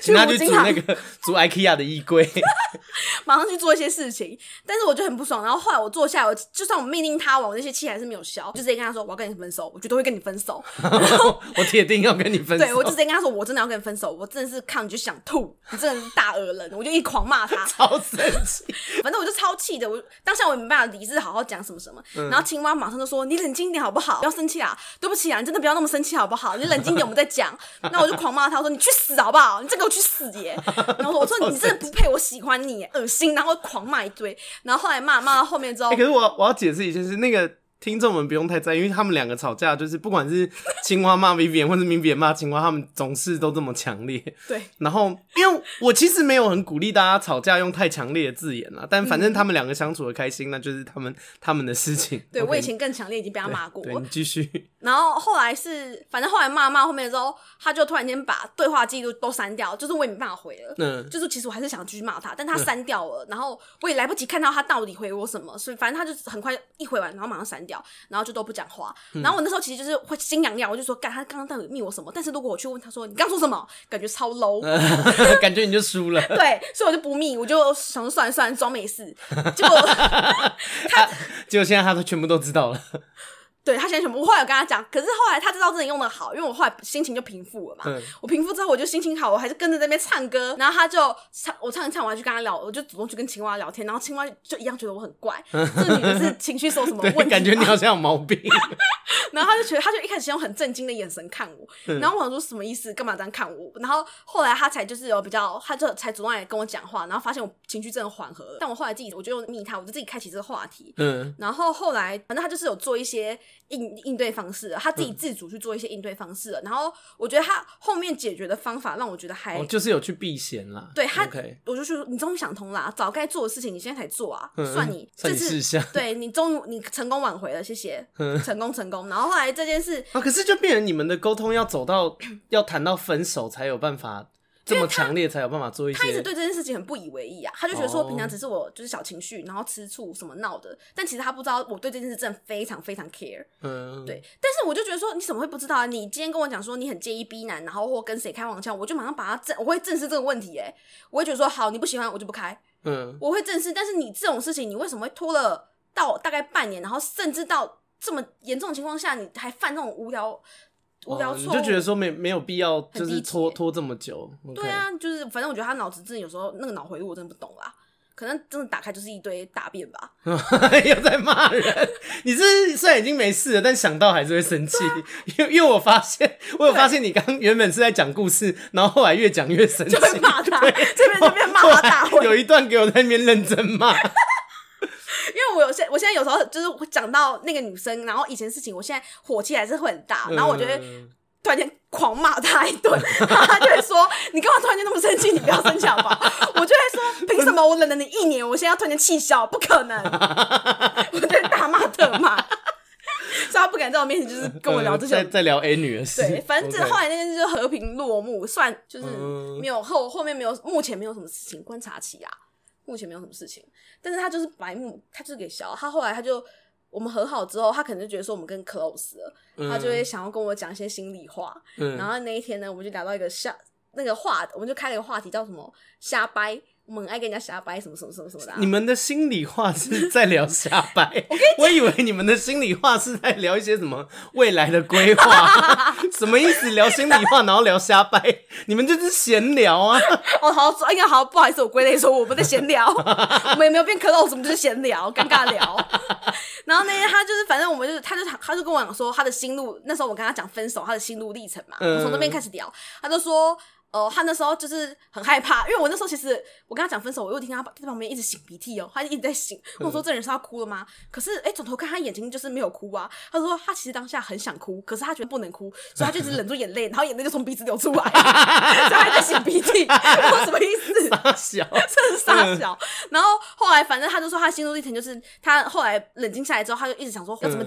Speaker 1: 请他去组那个组 IKEA 的衣柜，
Speaker 2: 马上去做一些事情。但是我就很不爽。然后后来我坐下，我就算我命令他，我那些气还是没有消，就直接跟他说我要跟你分手，我绝对会跟你分手。然后
Speaker 1: 我铁定要跟你分手。
Speaker 2: 对，我就直接跟他说我真的要跟你分手，我真的是看你就想吐，你真的是大恶人，我就一狂骂他，
Speaker 1: 超生气。
Speaker 2: 反正我就超气的，我当下我也没办法理智好好讲什么什么。嗯、然后青蛙马上就说你冷静一点好不好？不要生气啊，对不起啊，你真的不要那么生气好不好？你冷静点，我们再讲。那我就狂骂他，我说你去死好不好？你这个我去死耶！然后我说你真的不配，我喜欢你，恶心！然后狂骂一堆，然后后来骂骂到后面之
Speaker 1: 后，可是我我要解释一件事那个。听众们不用太在意，因为他们两个吵架，就是不管是 青蛙骂 Vivian，或是 Vivian 骂青蛙，他们总是都这么强烈。
Speaker 2: 对。
Speaker 1: 然后，因为我其实没有很鼓励大家吵架用太强烈的字眼啦，但反正他们两个相处的开心，那就是他们他们的事情。
Speaker 2: 对，我以前更强烈，已经被他骂过。
Speaker 1: 对，你继续。
Speaker 2: 然后后来是，反正后来骂骂后面的时候，他就突然间把对话记录都删掉，就是我也没办法回了。嗯。就是其实我还是想继续骂他，但他删掉了，然后我也来不及看到他到底回我什么，所以反正他就很快一回完，然后马上删掉，然后就都。不讲话，然后我那时候其实就是会心痒痒，我就说，干他刚刚到底密我什么？但是如果我去问他说，你刚说什么？感觉超 low，
Speaker 1: 感觉你就输了。
Speaker 2: 对，所以我就不密，我就想说算了算了，装没事。结果 他，
Speaker 1: 结果现在他都全部都知道了。
Speaker 2: 对，他现在全部，我后来有跟他讲，可是后来他知道真的用的好，因为我后来心情就平复了嘛。嗯、我平复之后，我就心情好，我还是跟着那边唱歌，然后他就唱，我唱一唱，我还去跟他聊，我就主动去跟青蛙聊天，然后青蛙就一样觉得我很怪，这女的是情绪受什么问题？
Speaker 1: 感觉你好像有毛病。
Speaker 2: 然后他就觉得，他就一开始用很震惊的眼神看我，嗯、然后我想说什么意思？干嘛这样看我？然后后来他才就是有比较，他就才主动来跟我讲话，然后发现我情绪真的缓和了。但我后来自己，我就用密他，我就自己开启这个话题。嗯，然后后来反正他就是有做一些应应对方式，他自己自主去做一些应对方式。嗯、然后我觉得他后面解决的方法让我觉得还、
Speaker 1: 哦、就是有去避嫌啦。
Speaker 2: 对他.我就说你终于想通啦，早该做的事情你现在才做啊，嗯、算你这次
Speaker 1: 对你
Speaker 2: 终于你成功挽回了，谢谢，嗯、成功成功。然后后来这件事
Speaker 1: 啊，可是就变成你们的沟通要走到 要谈到分手才有办法。这么强烈才有办法做一些。
Speaker 2: 他一直对这件事情很不以为意啊，他就觉得说平常只是我就是小情绪，然后吃醋什么闹的，但其实他不知道我对这件事真的非常非常 care。嗯，对。但是我就觉得说你怎么会不知道啊？你今天跟我讲说你很介意 B 男，然后或跟谁开黄腔，我就马上把他正，我会正视这个问题。哎，我会觉得说好，你不喜欢我就不开。嗯，我会正视。但是你这种事情，你为什么会拖了到大概半年，然后甚至到这么严重的情况下，你还犯这种无聊？无聊错、哦，你
Speaker 1: 就觉得说没没有必要，就是拖拖这么久。
Speaker 2: 对啊，就是反正我觉得他脑子真的有时候那个脑回路我真的不懂啦，可能真的打开就是一堆大便吧。
Speaker 1: 又在骂人，你是虽然已经没事了，但想到还是会生气。因为因为我发现，我有发现你刚原本是在讲故事，然后后来越讲越生气，
Speaker 2: 就会骂他，对这边这边骂他大会，
Speaker 1: 有一段给我在那边认真
Speaker 2: 骂。我有现，我现在有时候就是讲到那个女生，然后以前事情，我现在火气还是会很大，然后我就会突然间狂骂她一顿，她就会说：“你干嘛突然间那么生气？你不要生气好不好？”我就会说：“凭什么我忍了你一年，我现在要突然间气消？不可能！”我在大骂特骂，所以他不敢在我面前就是跟我聊这些，
Speaker 1: 在在聊 A 女的事。
Speaker 2: 对，反正后来那件事就和平落幕，算就是没有后后面没有，目前没有什么事情观察期啊。目前没有什么事情，但是他就是白目，他就是给小。他后来他就我们和好之后，他可能就觉得说我们更 close 了，嗯、他就会想要跟我讲一些心里话。嗯、然后那一天呢，我们就聊到一个下那个话，我们就开了一个话题，叫什么瞎掰。我们很爱跟人家瞎掰什么什么什么什么的、啊。
Speaker 1: 你们的心里话是在聊瞎掰，我，我以为你们的心里话是在聊一些什么未来的规划，什么意思？聊心里话，然后聊瞎掰，你们就是闲聊啊。
Speaker 2: 哦，好，哎呀好，不好意思，我归类说我们在闲聊，我们也没有变 close，我们就是闲聊，尴尬聊。然后那天他就是，反正我们就是，他就他就跟我讲说他的心路，那时候我跟他讲分手，他的心路历程嘛，嗯、我从那边开始聊，他就说。哦、呃，他那时候就是很害怕，因为我那时候其实我跟他讲分手，我又听他在旁边一直擤鼻涕哦，他就一直在擤。我说这人是要哭了吗？可是哎，转头看他眼睛就是没有哭啊。他说他其实当下很想哭，可是他觉得不能哭，所以他就一直忍住眼泪，然后眼泪就从鼻子流出来，所以他还在擤鼻涕。我什么意思？
Speaker 1: 傻小，
Speaker 2: 真是傻小。然后后来反正他就说他心路历程就是他后来冷静下来之后，他就一直想说要怎么。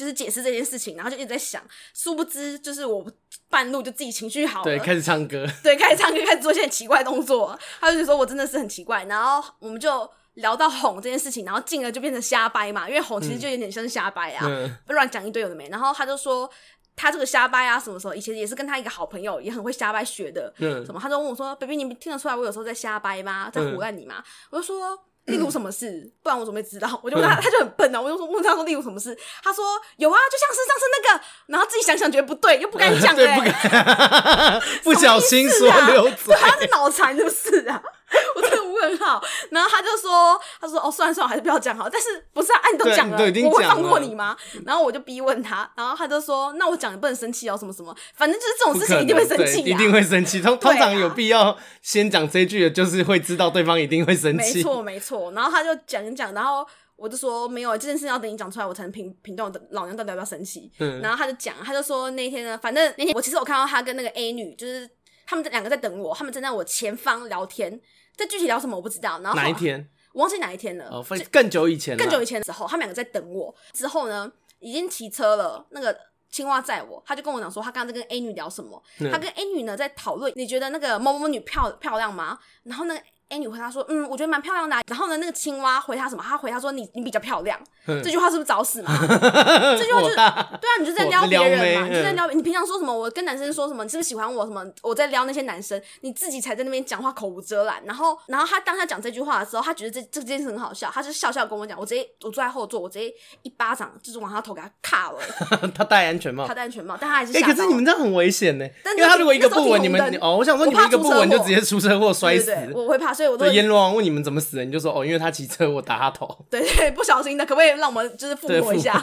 Speaker 2: 就是解释这件事情，然后就一直在想，殊不知就是我半路就自己情绪好了，
Speaker 1: 对，开始唱歌，
Speaker 2: 对，开始唱歌，开始做一些奇怪动作。他就说我真的是很奇怪，然后我们就聊到哄这件事情，然后进而就变成瞎掰嘛，因为哄其实就有点像是瞎掰啊，乱讲、嗯、一堆有的没。然后他就说，他这个瞎掰啊，什么时候以前也是跟他一个好朋友，也很会瞎掰学的。
Speaker 1: 嗯，
Speaker 2: 什么？他就问我说：“baby，你听得出来我有时候在瞎掰吗？在胡乱你吗？”嗯、我就说。例如什么事？不然我怎么会知道？我就问他，他就很笨啊。我就说问他说例如什么事？他说有啊，就像是上次那个，然后自己想想觉得不对，又不敢讲、欸，哎，不敢，
Speaker 1: 不小心说溜嘴，
Speaker 2: 他是脑残是不是啊？我真的问号，然后他就说，他说哦，算了算了，还是不要讲好。但是不是啊？你都讲了，我会放过你吗？然后我就逼问他，然后他就说，那我讲你不能生气哦，什么什么，反正就是这种事情一定会生气，
Speaker 1: 一定会生气。通通常有必要先讲这句的，就是会知道对方一定会生气。
Speaker 2: 没错没错。然后他就讲一讲，然后我就说没有，这件事要等你讲出来，我才能 评评断我的老娘到底要不要生气。嗯。然后他就讲，他就说那天呢，反正那天我其实我看到他跟那个 A 女，就是他们这两个在等我，他们站在我前方聊天。这具体聊什么我不知道，然后，
Speaker 1: 哪一天
Speaker 2: 我忘记哪一天了。
Speaker 1: 哦，更久以前，
Speaker 2: 更久以前的时候，他们两个在等我。之后呢，已经骑车了。那个青蛙载我，他就跟我讲说，他刚刚在跟 A 女聊什么。嗯、他跟 A 女呢在讨论，你觉得那个某某女漂漂亮吗？然后那个。A 女回他说：“嗯，我觉得蛮漂亮的、啊。”然后呢，那个青蛙回他什么？他回他说：“你你比较漂亮。”这句话是不是找死嘛？这句话就是对啊，你就在撩别人嘛，你就在撩。你平常说什么？我跟男生说什么？你是不是喜欢我？什么？我在撩那些男生，你自己才在那边讲话口无遮拦。然后，然后他当他讲这句话的时候，他觉得这这件事很好笑，他就笑笑跟我讲。我直接我坐在后座，我直接一巴掌就是往他头给他卡了。
Speaker 1: 他戴安全帽，
Speaker 2: 他戴安全帽，但他还是。
Speaker 1: 哎、欸，可是你们这样很危险呢，因为他如果一个不稳，你们哦，我想说你们一个不稳就直接出车祸摔死。
Speaker 2: 我会怕，所以我都。
Speaker 1: 阎罗王问。你们怎么死的？你就说哦，因为他骑车，我打他头。
Speaker 2: 对对，不小心的，可不可以让我们就是复活一下？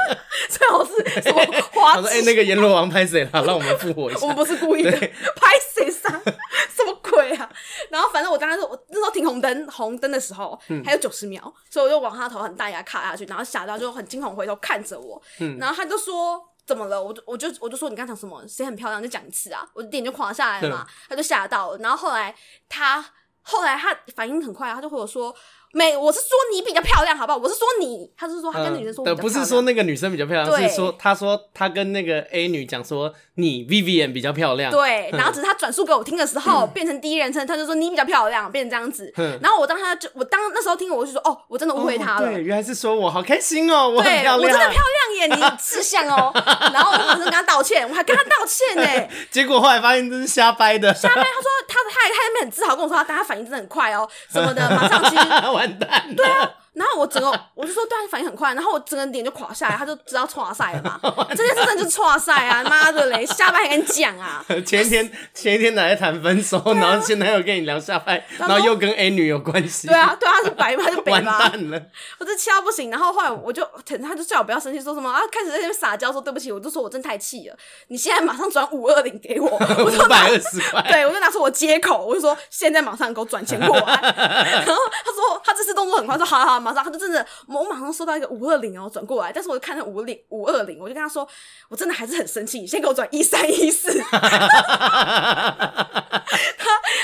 Speaker 2: 最好是什么花？
Speaker 1: 他说：“哎、欸，那个阎罗王拍谁了？让我们复活一下。”
Speaker 2: 我们不是故意的，拍谁杀？什么鬼啊？然后反正我刚才说，我那时候停红灯，红灯的时候、嗯、还有九十秒，所以我就往他头很大牙卡下去，然后吓到就很惊恐回头看着我。嗯、然后他就说：“怎么了？”我就我就我就说：“你刚讲什么？谁很漂亮？就讲一次啊！”我的脸就垮下来了嘛。嗯、他就吓到了。然后后来他。后来他反应很快，他就和我说。没，我是说你比较漂亮，好不好？我是说你，他是说他跟那女生说，
Speaker 1: 不是说那个女生比较漂亮，是说他说他跟那个 A 女讲说你 Vivian 比较漂亮。
Speaker 2: 对，然后只是他转述给我听的时候变成第一人称，他就说你比较漂亮，变成这样子。然后我当他就我当那时候听我就说哦，我真的误会他了。
Speaker 1: 对，原来是说我好开心哦，我很漂亮，
Speaker 2: 我真的漂亮耶，你志向哦。然后我马上跟他道歉，我还跟他道歉呢。
Speaker 1: 结果后来发现这是瞎掰的，
Speaker 2: 瞎掰。他说他他他那边很自豪跟我说，但他反应真的很快哦，什么的，马上其实
Speaker 1: 完蛋。
Speaker 2: 了。然后我整个 我就说，对，反应很快，然后我整个脸就垮下来，他就知道挫赛了嘛。这件事真的就是挫赛啊！妈的嘞，下班还跟你讲啊！
Speaker 1: 前一天前一天还在谈分手，啊、然后现在又跟你聊下班，然后又跟 A 女有关系。
Speaker 2: 对啊，对啊，他是白嘛，他就。
Speaker 1: 完蛋了！
Speaker 2: 我这气到不行，然后后来我就他就叫我不要生气，说什么啊？开始在那边撒娇说对不起，我就说我真太气了，你现在马上转五二零给我，五
Speaker 1: 百二十块。
Speaker 2: 对，我就拿出我接口，我就说现在马上给我转钱过来。然后他说他这次动作很快，说好好，马上他就真的。我马上收到一个五二零哦，转过来，但是我就看到五零五二零，我就跟他说，我真的还是很生气，你先给我转一三一四。他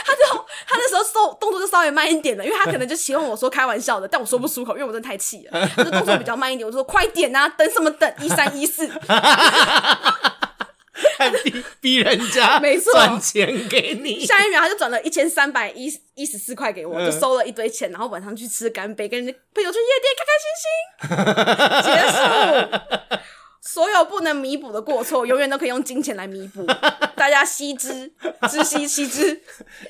Speaker 2: 他就他那时候收动作就稍微慢一点了，因为他可能就希望我说开玩笑的，但我说不出口，因为我真的太气了，他就动作比较慢一点，我就说快点啊，等什么等一三一四。
Speaker 1: 还逼逼人家，没错，转钱给你。
Speaker 2: 下一秒他就转了一千三百一一十四块给我，就收了一堆钱，然后晚上去吃干杯，跟人家朋友去夜店，开开心心结束。所有不能弥补的过错，永远都可以用金钱来弥补。大家惜之，知悉惜之。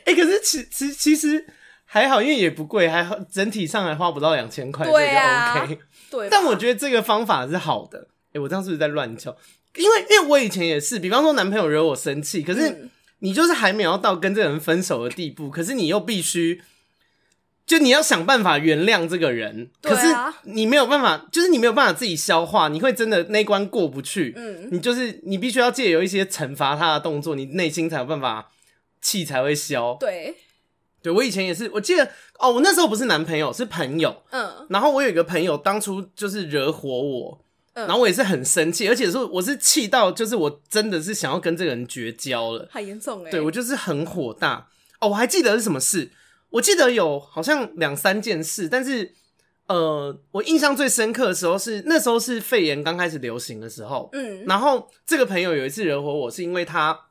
Speaker 1: 哎、欸，可是其其其实还好，因为也不贵，还好整体上还花不到两千块，
Speaker 2: 对啊
Speaker 1: ，OK。
Speaker 2: 对，
Speaker 1: 但我觉得这个方法是好的。哎、欸，我这样是不是在乱叫？因为因为我以前也是，比方说男朋友惹我生气，可是你就是还没有到跟这个人分手的地步，可是你又必须，就你要想办法原谅这个人，可是你没有办法，就是你没有办法自己消化，你会真的那关过不去。嗯，你就是你必须要借由一些惩罚他的动作，你内心才有办法气才会消。
Speaker 2: 对，
Speaker 1: 对我以前也是，我记得哦，我那时候不是男朋友，是朋友。嗯，然后我有一个朋友，当初就是惹火我。然后我也是很生气，而且是我是气到，就是我真的是想要跟这个人绝交了，
Speaker 2: 很严重哎。
Speaker 1: 对，我就是很火大。哦，我还记得是什么事，我记得有好像两三件事，但是呃，我印象最深刻的时候是那时候是肺炎刚开始流行的时候，嗯，然后这个朋友有一次惹火我，是因为他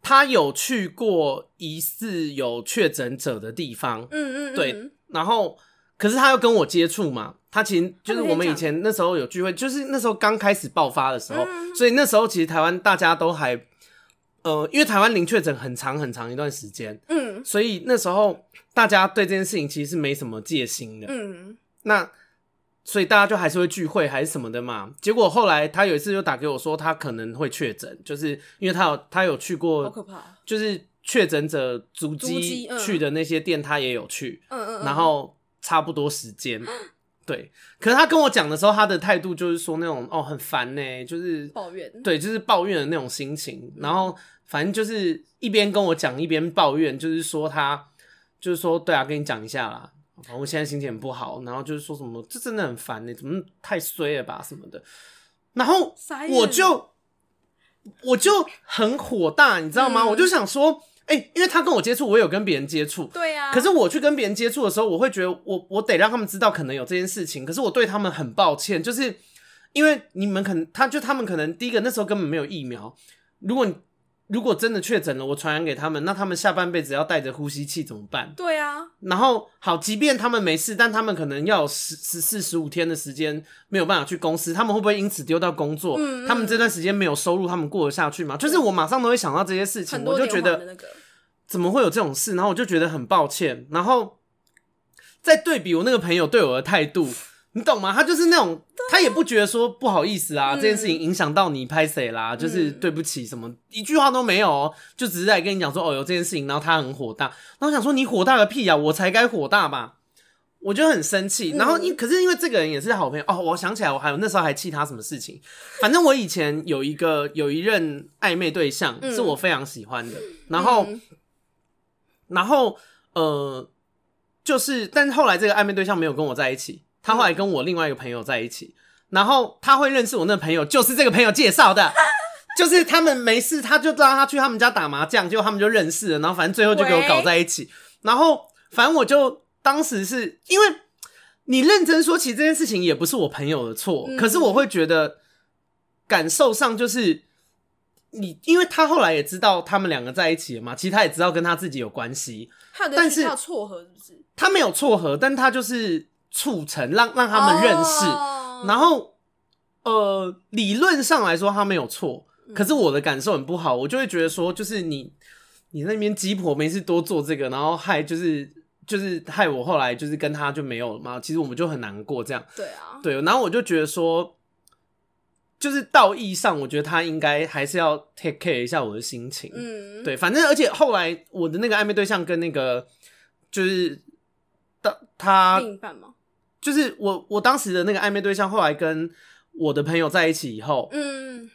Speaker 1: 他有去过疑似有确诊者的地方，嗯，嗯嗯，对，然后可是他要跟我接触嘛。他其实就是我们以前那时候有聚会，就是那时候刚开始爆发的时候，嗯、所以那时候其实台湾大家都还，呃，因为台湾零确诊很长很长一段时间，嗯，所以那时候大家对这件事情其实是没什么戒心的，嗯，那所以大家就还是会聚会还是什么的嘛。结果后来他有一次就打给我说他可能会确诊，就是因为他有他有去过，
Speaker 2: 好可怕，
Speaker 1: 就是确诊者足迹去的那些店他也有去，嗯嗯，然后差不多时间。对，可是他跟我讲的时候，他的态度就是说那种哦很烦呢，就是
Speaker 2: 抱怨，
Speaker 1: 对，就是抱怨的那种心情。然后反正就是一边跟我讲一边抱怨，就是说他就是说对啊，跟你讲一下啦，我现在心情很不好。然后就是说什么这真的很烦呢，怎么太衰了吧什么的。然后我就我就很火大，你知道吗？嗯、我就想说。哎、欸，因为他跟我接触，我有跟别人接触，
Speaker 2: 对呀、啊。
Speaker 1: 可是我去跟别人接触的时候，我会觉得我我得让他们知道可能有这件事情。可是我对他们很抱歉，就是因为你们可能，他就他们可能第一个那时候根本没有疫苗。如果如果真的确诊了，我传染给他们，那他们下半辈子要带着呼吸器怎么办？
Speaker 2: 对啊。
Speaker 1: 然后好，即便他们没事，但他们可能要有十十四十五天的时间没有办法去公司，他们会不会因此丢掉工作？嗯嗯。他们这段时间没有收入，他们过得下去吗？就是我马上都会想到这些事情，我就觉得。怎么会有这种事？然后我就觉得很抱歉。然后再对比我那个朋友对我的态度，你懂吗？他就是那种，他也不觉得说不好意思啊，嗯、这件事情影响到你拍谁啦，就是对不起什么，一句话都没有，就只是在跟你讲说哦有这件事情，然后他很火大。然后我想说你火大个屁啊，我才该火大吧！我就很生气。然后因可是因为这个人也是好朋友哦，我想起来我还有那时候还气他什么事情。反正我以前有一个有一任暧昧对象是我非常喜欢的，然后。然后，呃，就是，但是后来这个暧昧对象没有跟我在一起，他后来跟我另外一个朋友在一起。然后他会认识我那朋友，就是这个朋友介绍的，就是他们没事，他就让他去他们家打麻将，结果他们就认识了。然后反正最后就给我搞在一起。然后反正我就当时是因为你认真说，其实这件事情也不是我朋友的错，可是我会觉得感受上就是。你因为他后来也知道他们两个在一起了嘛，其实他也知道跟他自己有关系，但是
Speaker 2: 撮合是不是？
Speaker 1: 他没有撮合，但他就是促成让让他们认识，哦、然后呃，理论上来说他没有错，可是我的感受很不好，我就会觉得说，就是你你那边鸡婆没事多做这个，然后害就是就是害我后来就是跟他就没有了嘛，其实我们就很难过这样，
Speaker 2: 对啊，
Speaker 1: 对，然后我就觉得说。就是道义上，我觉得他应该还是要 take care 一下我的心情。嗯，对，反正而且后来我的那个暧昧对象跟那个就是当他
Speaker 2: 另一半吗？
Speaker 1: 就是我我当时的那个暧昧对象后来跟我的朋友在一起以后，嗯，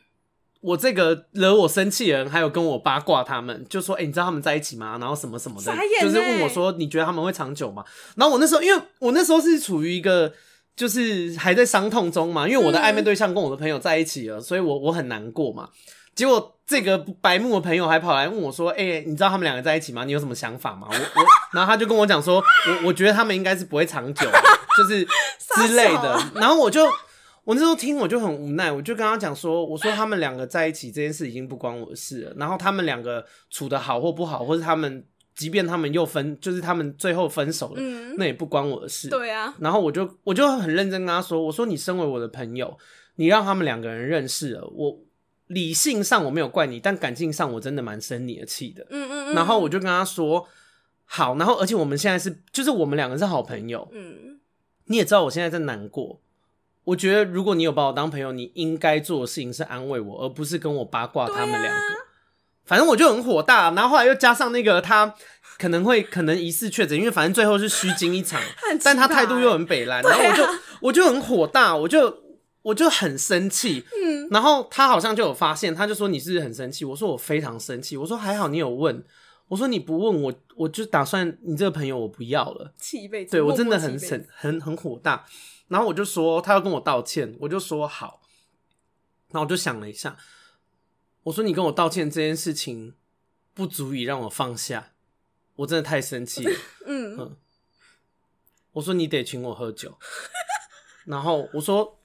Speaker 1: 我这个惹我生气的人还有跟我八卦他们，就说：“哎、欸，你知道他们在一起吗？”然后什么什么的，就是问我说：“你觉得他们会长久吗？”然后我那时候，因为我那时候是处于一个。就是还在伤痛中嘛，因为我的暧昧对象跟我的朋友在一起了，嗯、所以我我很难过嘛。结果这个白木的朋友还跑来问我说：“哎、欸，你知道他们两个在一起吗？你有什么想法吗？”我 我，然后他就跟我讲说：“我我觉得他们应该是不会长久，就是之类的。”然后我就我那时候听我就很无奈，我就跟他讲说：“我说他们两个在一起这件事已经不关我的事了，然后他们两个处的好或不好，或是他们。”即便他们又分，就是他们最后分手了，嗯、那也不关我的事。
Speaker 2: 对啊，
Speaker 1: 然后我就我就很认真跟他说：“我说你身为我的朋友，你让他们两个人认识了，我理性上我没有怪你，但感性上我真的蛮生你的气的。”嗯嗯嗯。然后我就跟他说：“好。”然后而且我们现在是，就是我们两个是好朋友。嗯。你也知道我现在在难过，我觉得如果你有把我当朋友，你应该做的事情是安慰我，而不是跟我八卦他们两个。反正我就很火大，然后后来又加上那个他可能会可能疑似确诊，因为反正最后是虚惊一场，但他态度又很北烂，然后我就我就很火大，我就我就很生气，嗯，然后他好像就有发现，他就说，你是不是很生气？我说我非常生气，我说还好你有问，我说你不问我我就打算你这个朋友我不要了，
Speaker 2: 气一辈子，
Speaker 1: 对我真的很很很很火大，然后我就说他要跟我道歉，我就说好，然后我就想了一下。我说你跟我道歉这件事情不足以让我放下，我真的太生气了。嗯，嗯，我说你得请我喝酒，然后我说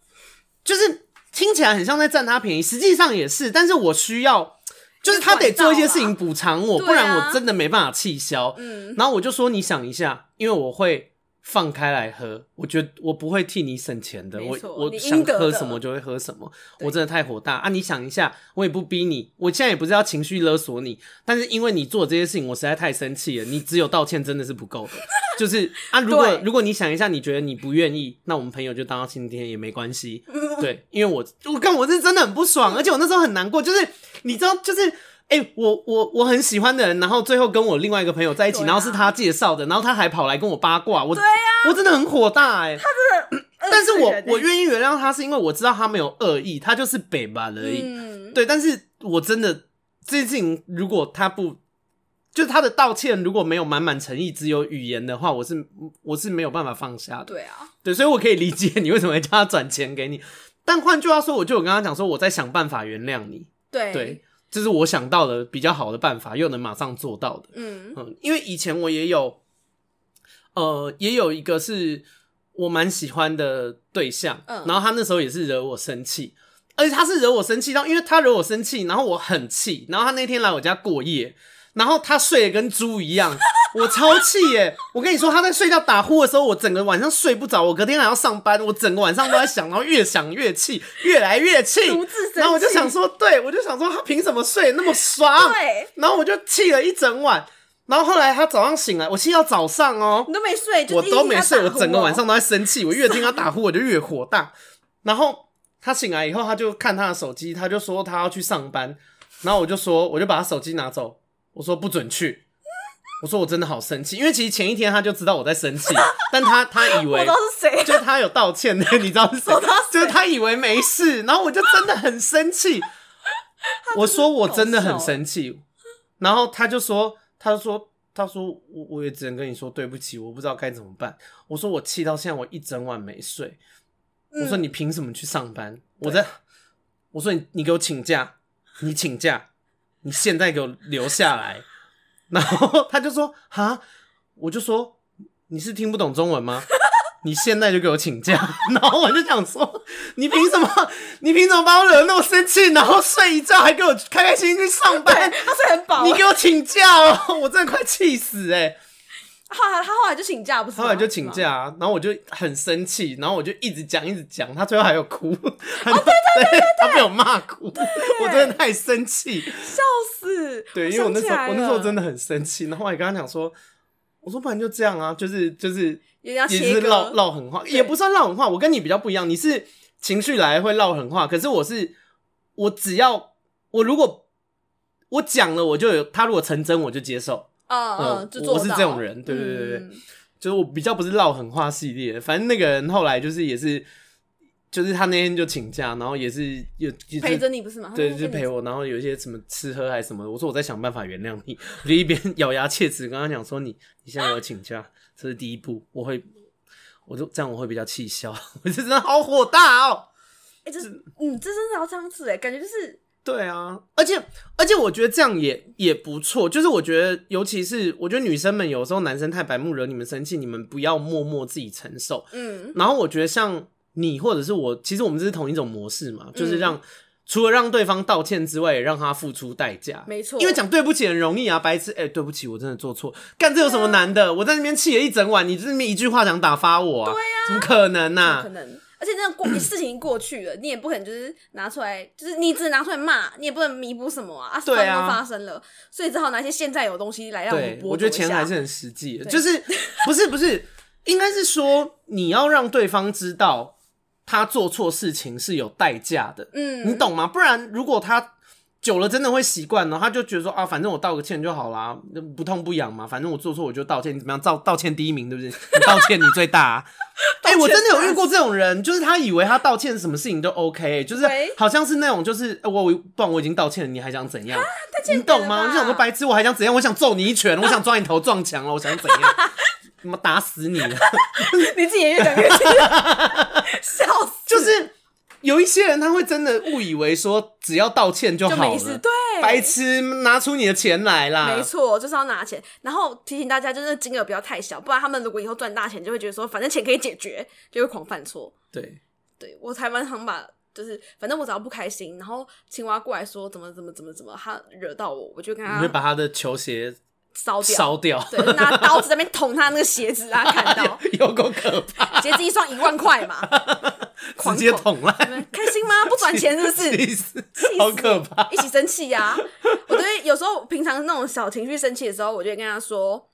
Speaker 1: 就是听起来很像在占他便宜，实际上也是，但是我需要就是他得做一些事情补偿我，不然我真的没办法气消。嗯，然后我就说你想一下，因为我会放开来喝，我觉得我不会替你省钱的。我我想喝什么就会喝什么。我真的太火大啊！你想一下，我也不逼你，我现在也不是要情绪勒索你，但是因为你做这些事情，我实在太生气了。你只有道歉真的是不够的，就是啊，如果如果你想一下，你觉得你不愿意，那我们朋友就当到今天也没关系。对，因为我我跟我是真的很不爽，而且我那时候很难过，就是你知道，就是。哎、欸，我我我很喜欢的人，然后最后跟我另外一个朋友在一起，啊、然后是他介绍的，然后他还跑来跟我八卦，我对呀、啊，我真的很火大哎、欸，他真的，但是我我愿意原谅他，是因为我知道他没有恶意，他就是北吧而已，嗯、对，但是我真的这件事情，如果他不，就是他的道歉如果没有满满诚意，只有语言的话，我是我是没有办法放下的，
Speaker 2: 对啊，
Speaker 1: 对，所以我可以理解你为什么会叫他转钱给你，但换句话说，我就有跟他讲说，我在想办法原谅你，
Speaker 2: 对。
Speaker 1: 对。这是我想到的比较好的办法，又能马上做到的。嗯嗯，因为以前我也有，呃，也有一个是我蛮喜欢的对象，嗯，然后他那时候也是惹我生气，而且他是惹我生气到，因为他惹我生气，然后我很气，然后他那天来我家过夜。然后他睡得跟猪一样，我超气耶！我跟你说，他在睡觉打呼的时候，我整个晚上睡不着。我隔天还要上班，我整个晚上都在想，然后越想越气，越来越气。然后我就想说，对，我就想说，他凭什么睡得那么爽？对。然后我就气了一整晚。然后后来他早上醒来，我气到早上哦，
Speaker 2: 你都没睡，
Speaker 1: 我都没睡，我整个晚上都在生气。我越听他打呼，我就越火大。然后他醒来以后，他就看他的手机，他就说他要去上班。然后我就说，我就把他手机拿走。我说不准去，我说我真的好生气，因为其实前一天他就知道我在生气，但他他以为就是他有道歉的，你知道是谁？就是他以为没事，然后我就真的很生气。我说我真的很生气，然后他就说，他就说，他说我我也只能跟你说对不起，我不知道该怎么办。我说我气到现在，我一整晚没睡。我说你凭什么去上班？我在，我说你你给我请假，你请假。你现在给我留下来，然后他就说：“哈，我就说你是听不懂中文吗？你现在就给我请假。”然后我就想说：“你凭什么？你凭什么把我惹得那么生气？然后睡一觉还给我开开心心去上班？
Speaker 2: 他睡很饱。
Speaker 1: 你给我请假哦！我真的快气死哎！”
Speaker 2: 后来他后来就请假，不是？
Speaker 1: 后来就请假，然后我就很生气，然后我就一直讲一直讲，他最后还有哭。哦，对对对对，他被我骂哭，我真的太生气，
Speaker 2: 笑死。
Speaker 1: 对，因为我那时候我那时候真的很生气，然后我也跟他讲说，我说不然就这样啊，就是就是也是唠唠狠话，也不算唠狠话，我跟你比较不一样，你是情绪来会唠狠话，可是我是我只要我如果我讲了，我就有他如果成真，我就接受。
Speaker 2: 嗯嗯，
Speaker 1: 我是这种人，对对对对，嗯、就是我比较不是唠狠话系列，反正那个人后来就是也是，就是他那天就请假，然后也是有
Speaker 2: 陪着你不是吗？
Speaker 1: 对，就陪我，然后有一些什么吃喝还是什么，我说我在想办法原谅你，我就一边咬牙切齿跟他讲说，你你现在要请假，这是第一步，我会，我就这样我会比较气消，我就真的好火大哦，
Speaker 2: 哎、欸，这是嗯，这真的要这样子哎，感觉就是。
Speaker 1: 对啊，而且而且我觉得这样也也不错，就是我觉得，尤其是我觉得女生们有时候男生太白目惹你们生气，你们不要默默自己承受。嗯，然后我觉得像你或者是我，其实我们这是同一种模式嘛，就是让、嗯、除了让对方道歉之外，也让他付出代价。没错，因为讲对不起很容易啊，白痴，哎、欸，对不起，我真的做错，干这有什么难的？啊、我在那边气了一整晚，你这边一句话想打发我啊？对呀、啊，怎么可能呢、啊？
Speaker 2: 可能。而且那个过 事情已经过去了，你也不可能就是拿出来，就是你只能拿出来骂，你也不能弥补什么啊！啊，事情都发生了，所以只好拿一些现在有东西来让我们。
Speaker 1: 我觉得钱还是很实际的，就是不是不是，应该是说你要让对方知道他做错事情是有代价的，嗯，你懂吗？不然如果他。久了真的会习惯了，他就觉得说啊，反正我道个歉就好啦，不痛不痒嘛。反正我做错我就道歉，你怎么样？道道歉第一名，对不对？你道歉你最大啊。哎、欸，我真的有遇过这种人，就是他以为他道歉什么事情都 OK，就是好像是那种就是我我不然我已经道歉了，你还想怎样？你懂吗？我就想说白痴，我还想怎样？我想揍你一拳，我想抓你头撞墙了，我想怎样？怎么打死你了？
Speaker 2: 你自己也越讲越气，笑死！
Speaker 1: 就是。有一些人他会真的误以为说只要道歉就好了，
Speaker 2: 就没事，对，
Speaker 1: 白痴，拿出你的钱来啦！
Speaker 2: 没错，就是要拿钱。然后提醒大家，就是金额不要太小，不然他们如果以后赚大钱，就会觉得说反正钱可以解决，就会狂犯错。
Speaker 1: 对，
Speaker 2: 对我才蛮常把，就是反正我只要不开心，然后青蛙过来说怎么怎么怎么怎么，他惹到我，我就跟他，
Speaker 1: 你会把他的球鞋
Speaker 2: 烧掉，
Speaker 1: 烧掉，
Speaker 2: 对，拿刀子在那边捅他那个鞋子啊，看到
Speaker 1: 有够可怕，
Speaker 2: 鞋子一双一万块嘛，
Speaker 1: 直接捅了，
Speaker 2: 开心吗？不赚钱是不是？
Speaker 1: 气死，好可怕，
Speaker 2: 一起生气呀、啊！我觉得有时候平常那种小情绪生气的时候，我就会跟他说，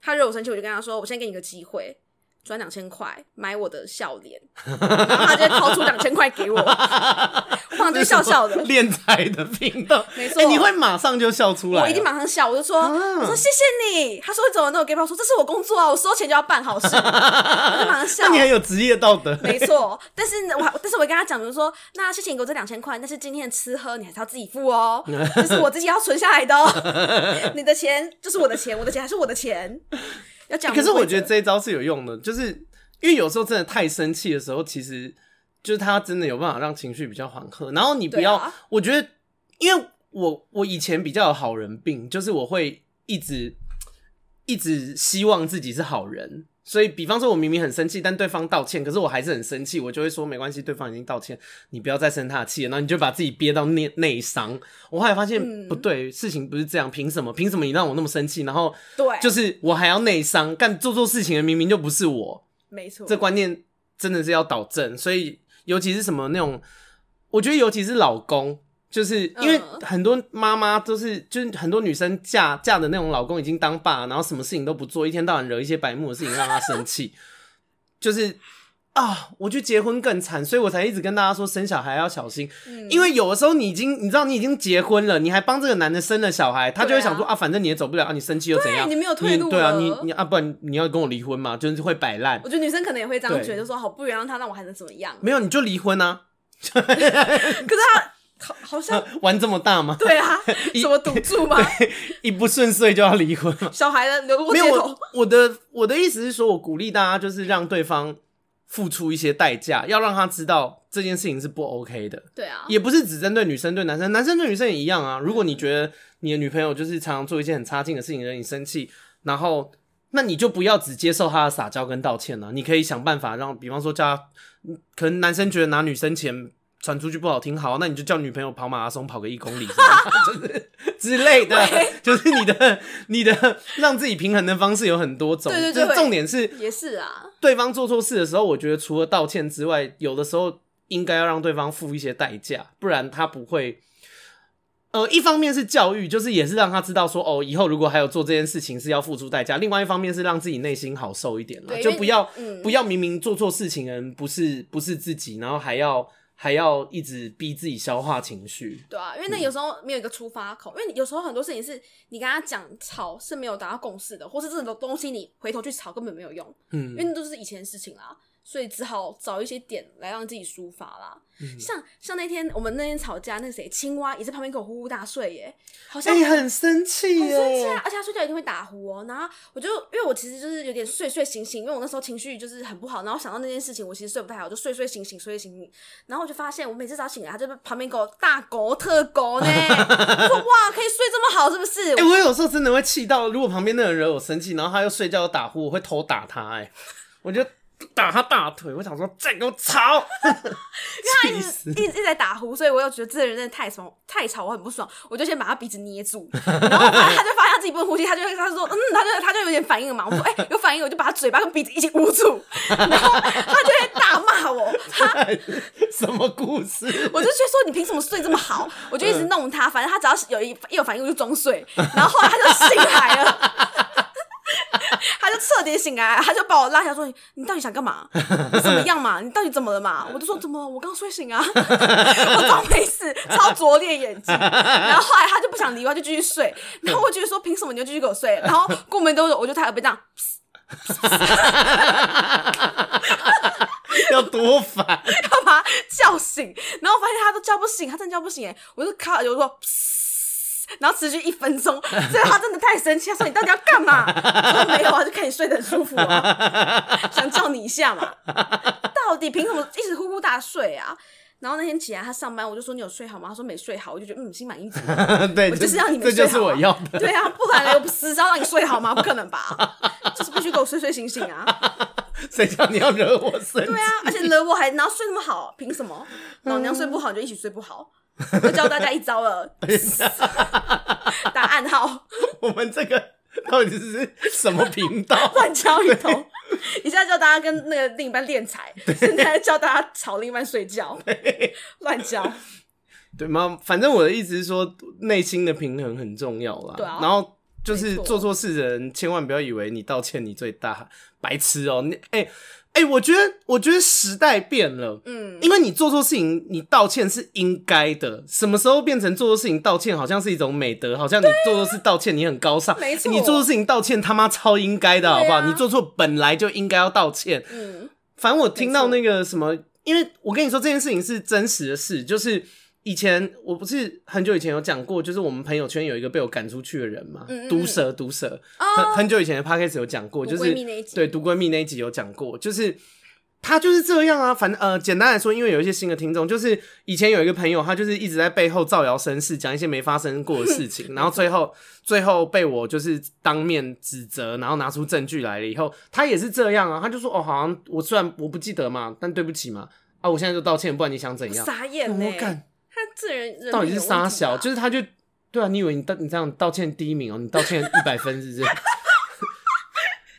Speaker 2: 他惹我生气，我就跟他说，我现在给你个机会。转两千块买我的笑脸，然后他就掏出两千块给我，我马上就笑笑的。
Speaker 1: 练财的频道，
Speaker 2: 没错、欸，
Speaker 1: 你会马上就笑出来，
Speaker 2: 我一定马上笑，我就说，啊、我说谢谢你。他说你怎么那么给我说这是我工作啊，我收钱就要办好事，我就马上笑。
Speaker 1: 那你很有职业道德，
Speaker 2: 没错。但是我但是我跟他讲，比如说，那谢谢你给我这两千块，但是今天的吃喝你还是要自己付哦，这是我自己要存下来的哦，你的钱就是我的钱，我的钱还是我的钱。
Speaker 1: 欸、可是我觉得这一招是有用的，就是因为有时候真的太生气的时候，其实就是他真的有办法让情绪比较缓和。然后你不要，啊、我觉得，因为我我以前比较有好人病，就是我会一直一直希望自己是好人。所以，比方说，我明明很生气，但对方道歉，可是我还是很生气，我就会说没关系，对方已经道歉，你不要再生他的气了。然后你就把自己憋到内内伤。我后来发现、嗯、不对，事情不是这样，凭什么？凭什么你让我那么生气？然后对，就是我还要内伤，干做错事情的明明就不是我，
Speaker 2: 没错，
Speaker 1: 这观念真的是要导正。所以，尤其是什么那种，我觉得尤其是老公。就是因为很多妈妈都是，就是很多女生嫁嫁的那种老公已经当爸，然后什么事情都不做，一天到晚惹一些白目的事情让她生气。就是啊，我觉得结婚更惨，所以我才一直跟大家说生小孩要小心，嗯、因为有的时候你已经你知道你已经结婚了，你还帮这个男的生了小孩，他就会想说啊，啊，反正你也走不了啊，你生气又怎样？
Speaker 2: 你没有退路。
Speaker 1: 对啊，你你啊，不然你要跟我离婚嘛，就是会摆烂。
Speaker 2: 我觉得女生可能也会这样觉得，说好不原谅他，那我还能怎么样？
Speaker 1: 没有，你就离婚啊。
Speaker 2: 可是他。好，好像
Speaker 1: 玩这么大吗？
Speaker 2: 对啊，什么赌注吗？
Speaker 1: 一不顺遂就要离婚吗？
Speaker 2: 小孩的流落街头。
Speaker 1: 没有，我的我的意思是说，我鼓励大家就是让对方付出一些代价，要让他知道这件事情是不 OK 的。
Speaker 2: 对啊，
Speaker 1: 也不是只针对女生对男生，男生对女生也一样啊。如果你觉得你的女朋友就是常常做一些很差劲的事情惹你生气，然后那你就不要只接受她的撒娇跟道歉了啊，你可以想办法让，比方说叫他，可能男生觉得拿女生钱。传出去不好听，好，那你就叫女朋友跑马拉松，跑个一公里，就是之类的，就是你的你的让自己平衡的方式有很多种，对对对，重点是
Speaker 2: 也是啊，
Speaker 1: 对方做错事的时候，我觉得除了道歉之外，有的时候应该要让对方付一些代价，不然他不会。呃，一方面是教育，就是也是让他知道说，哦，以后如果还有做这件事情是要付出代价。另外一方面是让自己内心好受一点了，就不要、嗯、不要明明做错事情的人不是不是自己，然后还要。还要一直逼自己消化情绪，对
Speaker 2: 啊，因为那有时候没有一个出发口，嗯、因为有时候很多事情是你跟他讲吵是没有达到共识的，或是这种东西你回头去吵根本没有用，嗯，因为那都是以前的事情啦。所以只好找一些点来让自己抒发啦。嗯、像像那天我们那天吵架，那谁青蛙也在旁边给我呼呼大睡耶，好像、欸、
Speaker 1: 很生气耶，
Speaker 2: 很生气啊！而且他睡觉一定会打呼哦。然后我就因为我其实就是有点睡睡醒醒，因为我那时候情绪就是很不好，然后想到那件事情，我其实睡不太好，就睡睡醒醒睡睡醒醒。然后我就发现，我每次早醒来，他就在旁边给我大狗特狗呢。我说哇，可以睡这么好，是不是？
Speaker 1: 哎、欸，我有时候真的会气到，如果旁边那个人惹我生气，然后他又睡觉又打呼，我会偷打他。哎，我觉得。打他大腿，我想说再给我吵，
Speaker 2: 因为他一直一直在打呼，所以我又觉得这个人真的太吵太吵，我很不爽，我就先把他鼻子捏住，然后他就发现他自己不能呼吸，他就他就说嗯，他就他就有点反应了嘛，我说 哎、欸、有反应，我就把他嘴巴跟鼻子一起捂住，然后他就会大骂我，他
Speaker 1: 什么故事？
Speaker 2: 我就去说你凭什么睡这么好？我就一直弄他，反正他只要是有一一有反应我就装睡，然后后来他就醒来了。他就彻底醒来，他就把我拉起来说：“你你到底想干嘛？你怎么样嘛？你到底怎么了嘛？” 我就说：“怎么了？我刚睡醒啊，我装没事，超拙劣演技。”然后后来他就不想理我，就继续睡。然后我觉得说：“凭什么你就继续给我睡？”然后过没多久，我就他耳边这样，
Speaker 1: 要多烦，
Speaker 2: 要把他叫醒。然后我发现他都叫不醒，他真的叫不醒哎！我就卡，我就说。然后持续一分钟，所以他真的太生气，他说：“你到底要干嘛？”我说：“没有啊，就看你睡得很舒服啊，想叫你一下嘛。”到底凭什么一直呼呼大睡啊？然后那天起来他上班，我就说：“你有睡好吗？”他说：“没睡好。”我就觉得嗯，心满意足。
Speaker 1: 对，
Speaker 2: 我就是要你没睡好。
Speaker 1: 这就是我要的。
Speaker 2: 对啊，不然我死是要让你睡好吗？不可能吧？就是必须给我睡睡醒醒啊！
Speaker 1: 谁叫你要惹我睡？
Speaker 2: 对啊，而且惹我还然后睡那么好，凭什么？老娘睡不好你就一起睡不好。我教大家一招了，打暗号。
Speaker 1: 我们这个到底是什么频道？
Speaker 2: 乱敲一通，一下叫大家跟那个另一半练财，现在叫大家吵另一半睡觉，乱教。
Speaker 1: 对吗？反正我的意思是说，内心的平衡很重要啦。
Speaker 2: 对啊。
Speaker 1: 然后就是做错事的人，千万不要以为你道歉你最大，白痴哦、喔！你哎。欸哎、欸，我觉得，我觉得时代变了，嗯，因为你做错事情，你道歉是应该的。什么时候变成做错事情道歉，好像是一种美德，好像你做错事道歉，你很高尚。
Speaker 2: 没错，
Speaker 1: 你做错事情道歉，他妈超应该的，好不好？啊、你做错本来就应该要道歉。嗯，反正我听到那个什么，因为我跟你说这件事情是真实的事，就是。以前我不是很久以前有讲过，就是我们朋友圈有一个被我赶出去的人嘛，毒蛇毒蛇，很很久以前的 podcast 有讲过，就是对毒闺蜜那一集有讲过，就是他就是这样啊，反正呃简单来说，因为有一些新的听众，就是以前有一个朋友，他就是一直在背后造谣生事，讲一些没发生过的事情，然后最后最后被我就是当面指责，然后拿出证据来了以后，他也是这样啊，他就说哦，好像我虽然我不记得嘛，但对不起嘛，啊，我现在就道歉，不然你想怎样？
Speaker 2: 傻眼呢、这人，人
Speaker 1: 到底是杀小，就是他就对啊，你以为你道你这样道歉第一名哦、喔，你道歉一百分是不是？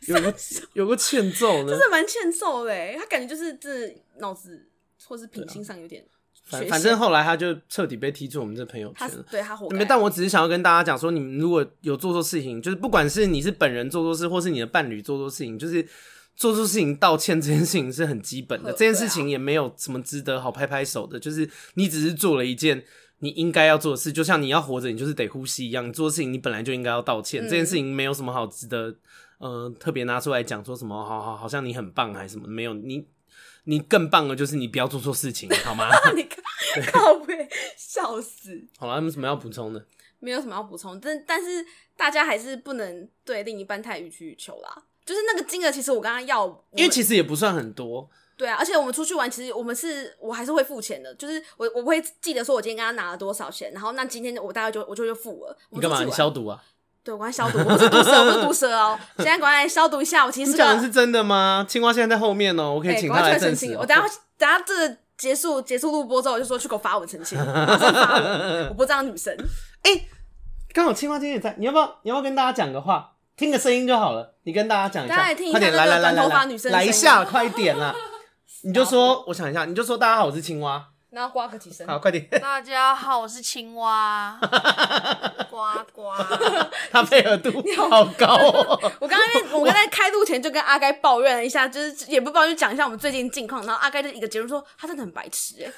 Speaker 1: 有个有个欠揍呢，
Speaker 2: 真的蛮欠揍的，他感觉就是这脑子或是品性上有点、啊。
Speaker 1: 反反正后来他就彻底被踢出我们这朋友圈了，
Speaker 2: 对他活。
Speaker 1: 但我只是想要跟大家讲说，你们如果有做错事情，就是不管是你是本人做错事，或是你的伴侣做错事情，就是。做出事情道歉这件事情是很基本的，这件事情也没有什么值得好拍拍手的，就是你只是做了一件你应该要做的事，就像你要活着，你就是得呼吸一样。你做事情你本来就应该要道歉，这件事情没有什么好值得呃特别拿出来讲，说什么好好好像你很棒还是什么？没有，你你更棒的就是你不要做错事情，好吗？
Speaker 2: 你 靠背，笑死！
Speaker 1: 好了，有什么要补充的？
Speaker 2: 没有什么要补充，但但是大家还是不能对另一半太予取予求啦。就是那个金额，其实我刚刚要，
Speaker 1: 因为其实也不算很多。
Speaker 2: 对啊，而且我们出去玩，其实我们是，我还是会付钱的。就是我我会记得说，我今天跟他拿了多少钱，然后那今天我大概就我就就付了。
Speaker 1: 你干嘛？你消毒啊？
Speaker 2: 对，我刚消毒，我不是毒蛇，我不是毒蛇哦。现在赶快来消毒一下，我其实是。
Speaker 1: 你讲的是真的吗？青蛙现在在后面哦，我可以 请他来澄清。
Speaker 2: 我等下等下这个结束结束录播之后，我就说去给我发文澄清。我不这样女生。哎，刚好青蛙今天也在，你要不要你要不要跟大家讲个话？听个声音就好了，你跟大家讲一下，快点来来来来来，来一下，快点啦！你就说，我想一下，你就说大家好，我是青蛙，然后呱个几声，
Speaker 1: 好，快点。
Speaker 3: 大家好，我是青蛙，呱呱，
Speaker 1: 他配合度 好高哦。
Speaker 2: 我刚刚我刚才开录前就跟阿该抱怨了一下，就是也不抱怨，就讲一下我们最近近况。然后阿该就一个结论说，他真的很白痴，哎，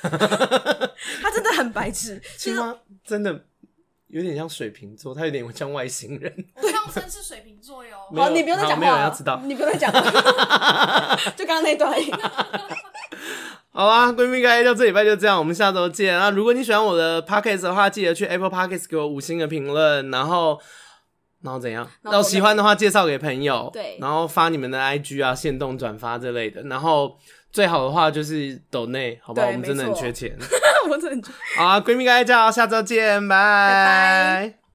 Speaker 2: 他真的很白痴，
Speaker 1: 青蛙真的。有点像水瓶座，他有点像外星人。
Speaker 3: 我上升是水瓶座哟。
Speaker 2: 好，你不用再讲话了。
Speaker 1: 没有人要知道。
Speaker 2: 你不用再讲了。就刚刚那段。
Speaker 1: 好啦，闺蜜该就这礼拜就这样，我们下周见啊！如果你喜欢我的 podcast 的话，记得去 Apple Podcast 给我五星的评论，然后，然后怎样？然后喜欢的话介绍给朋友，
Speaker 2: 对，
Speaker 1: 然后发你们的 IG 啊、限动转发之类的，然后最好的话就是抖内，好不好？我们真的很缺钱。我真的好啊，闺蜜该叫，下周见，拜拜。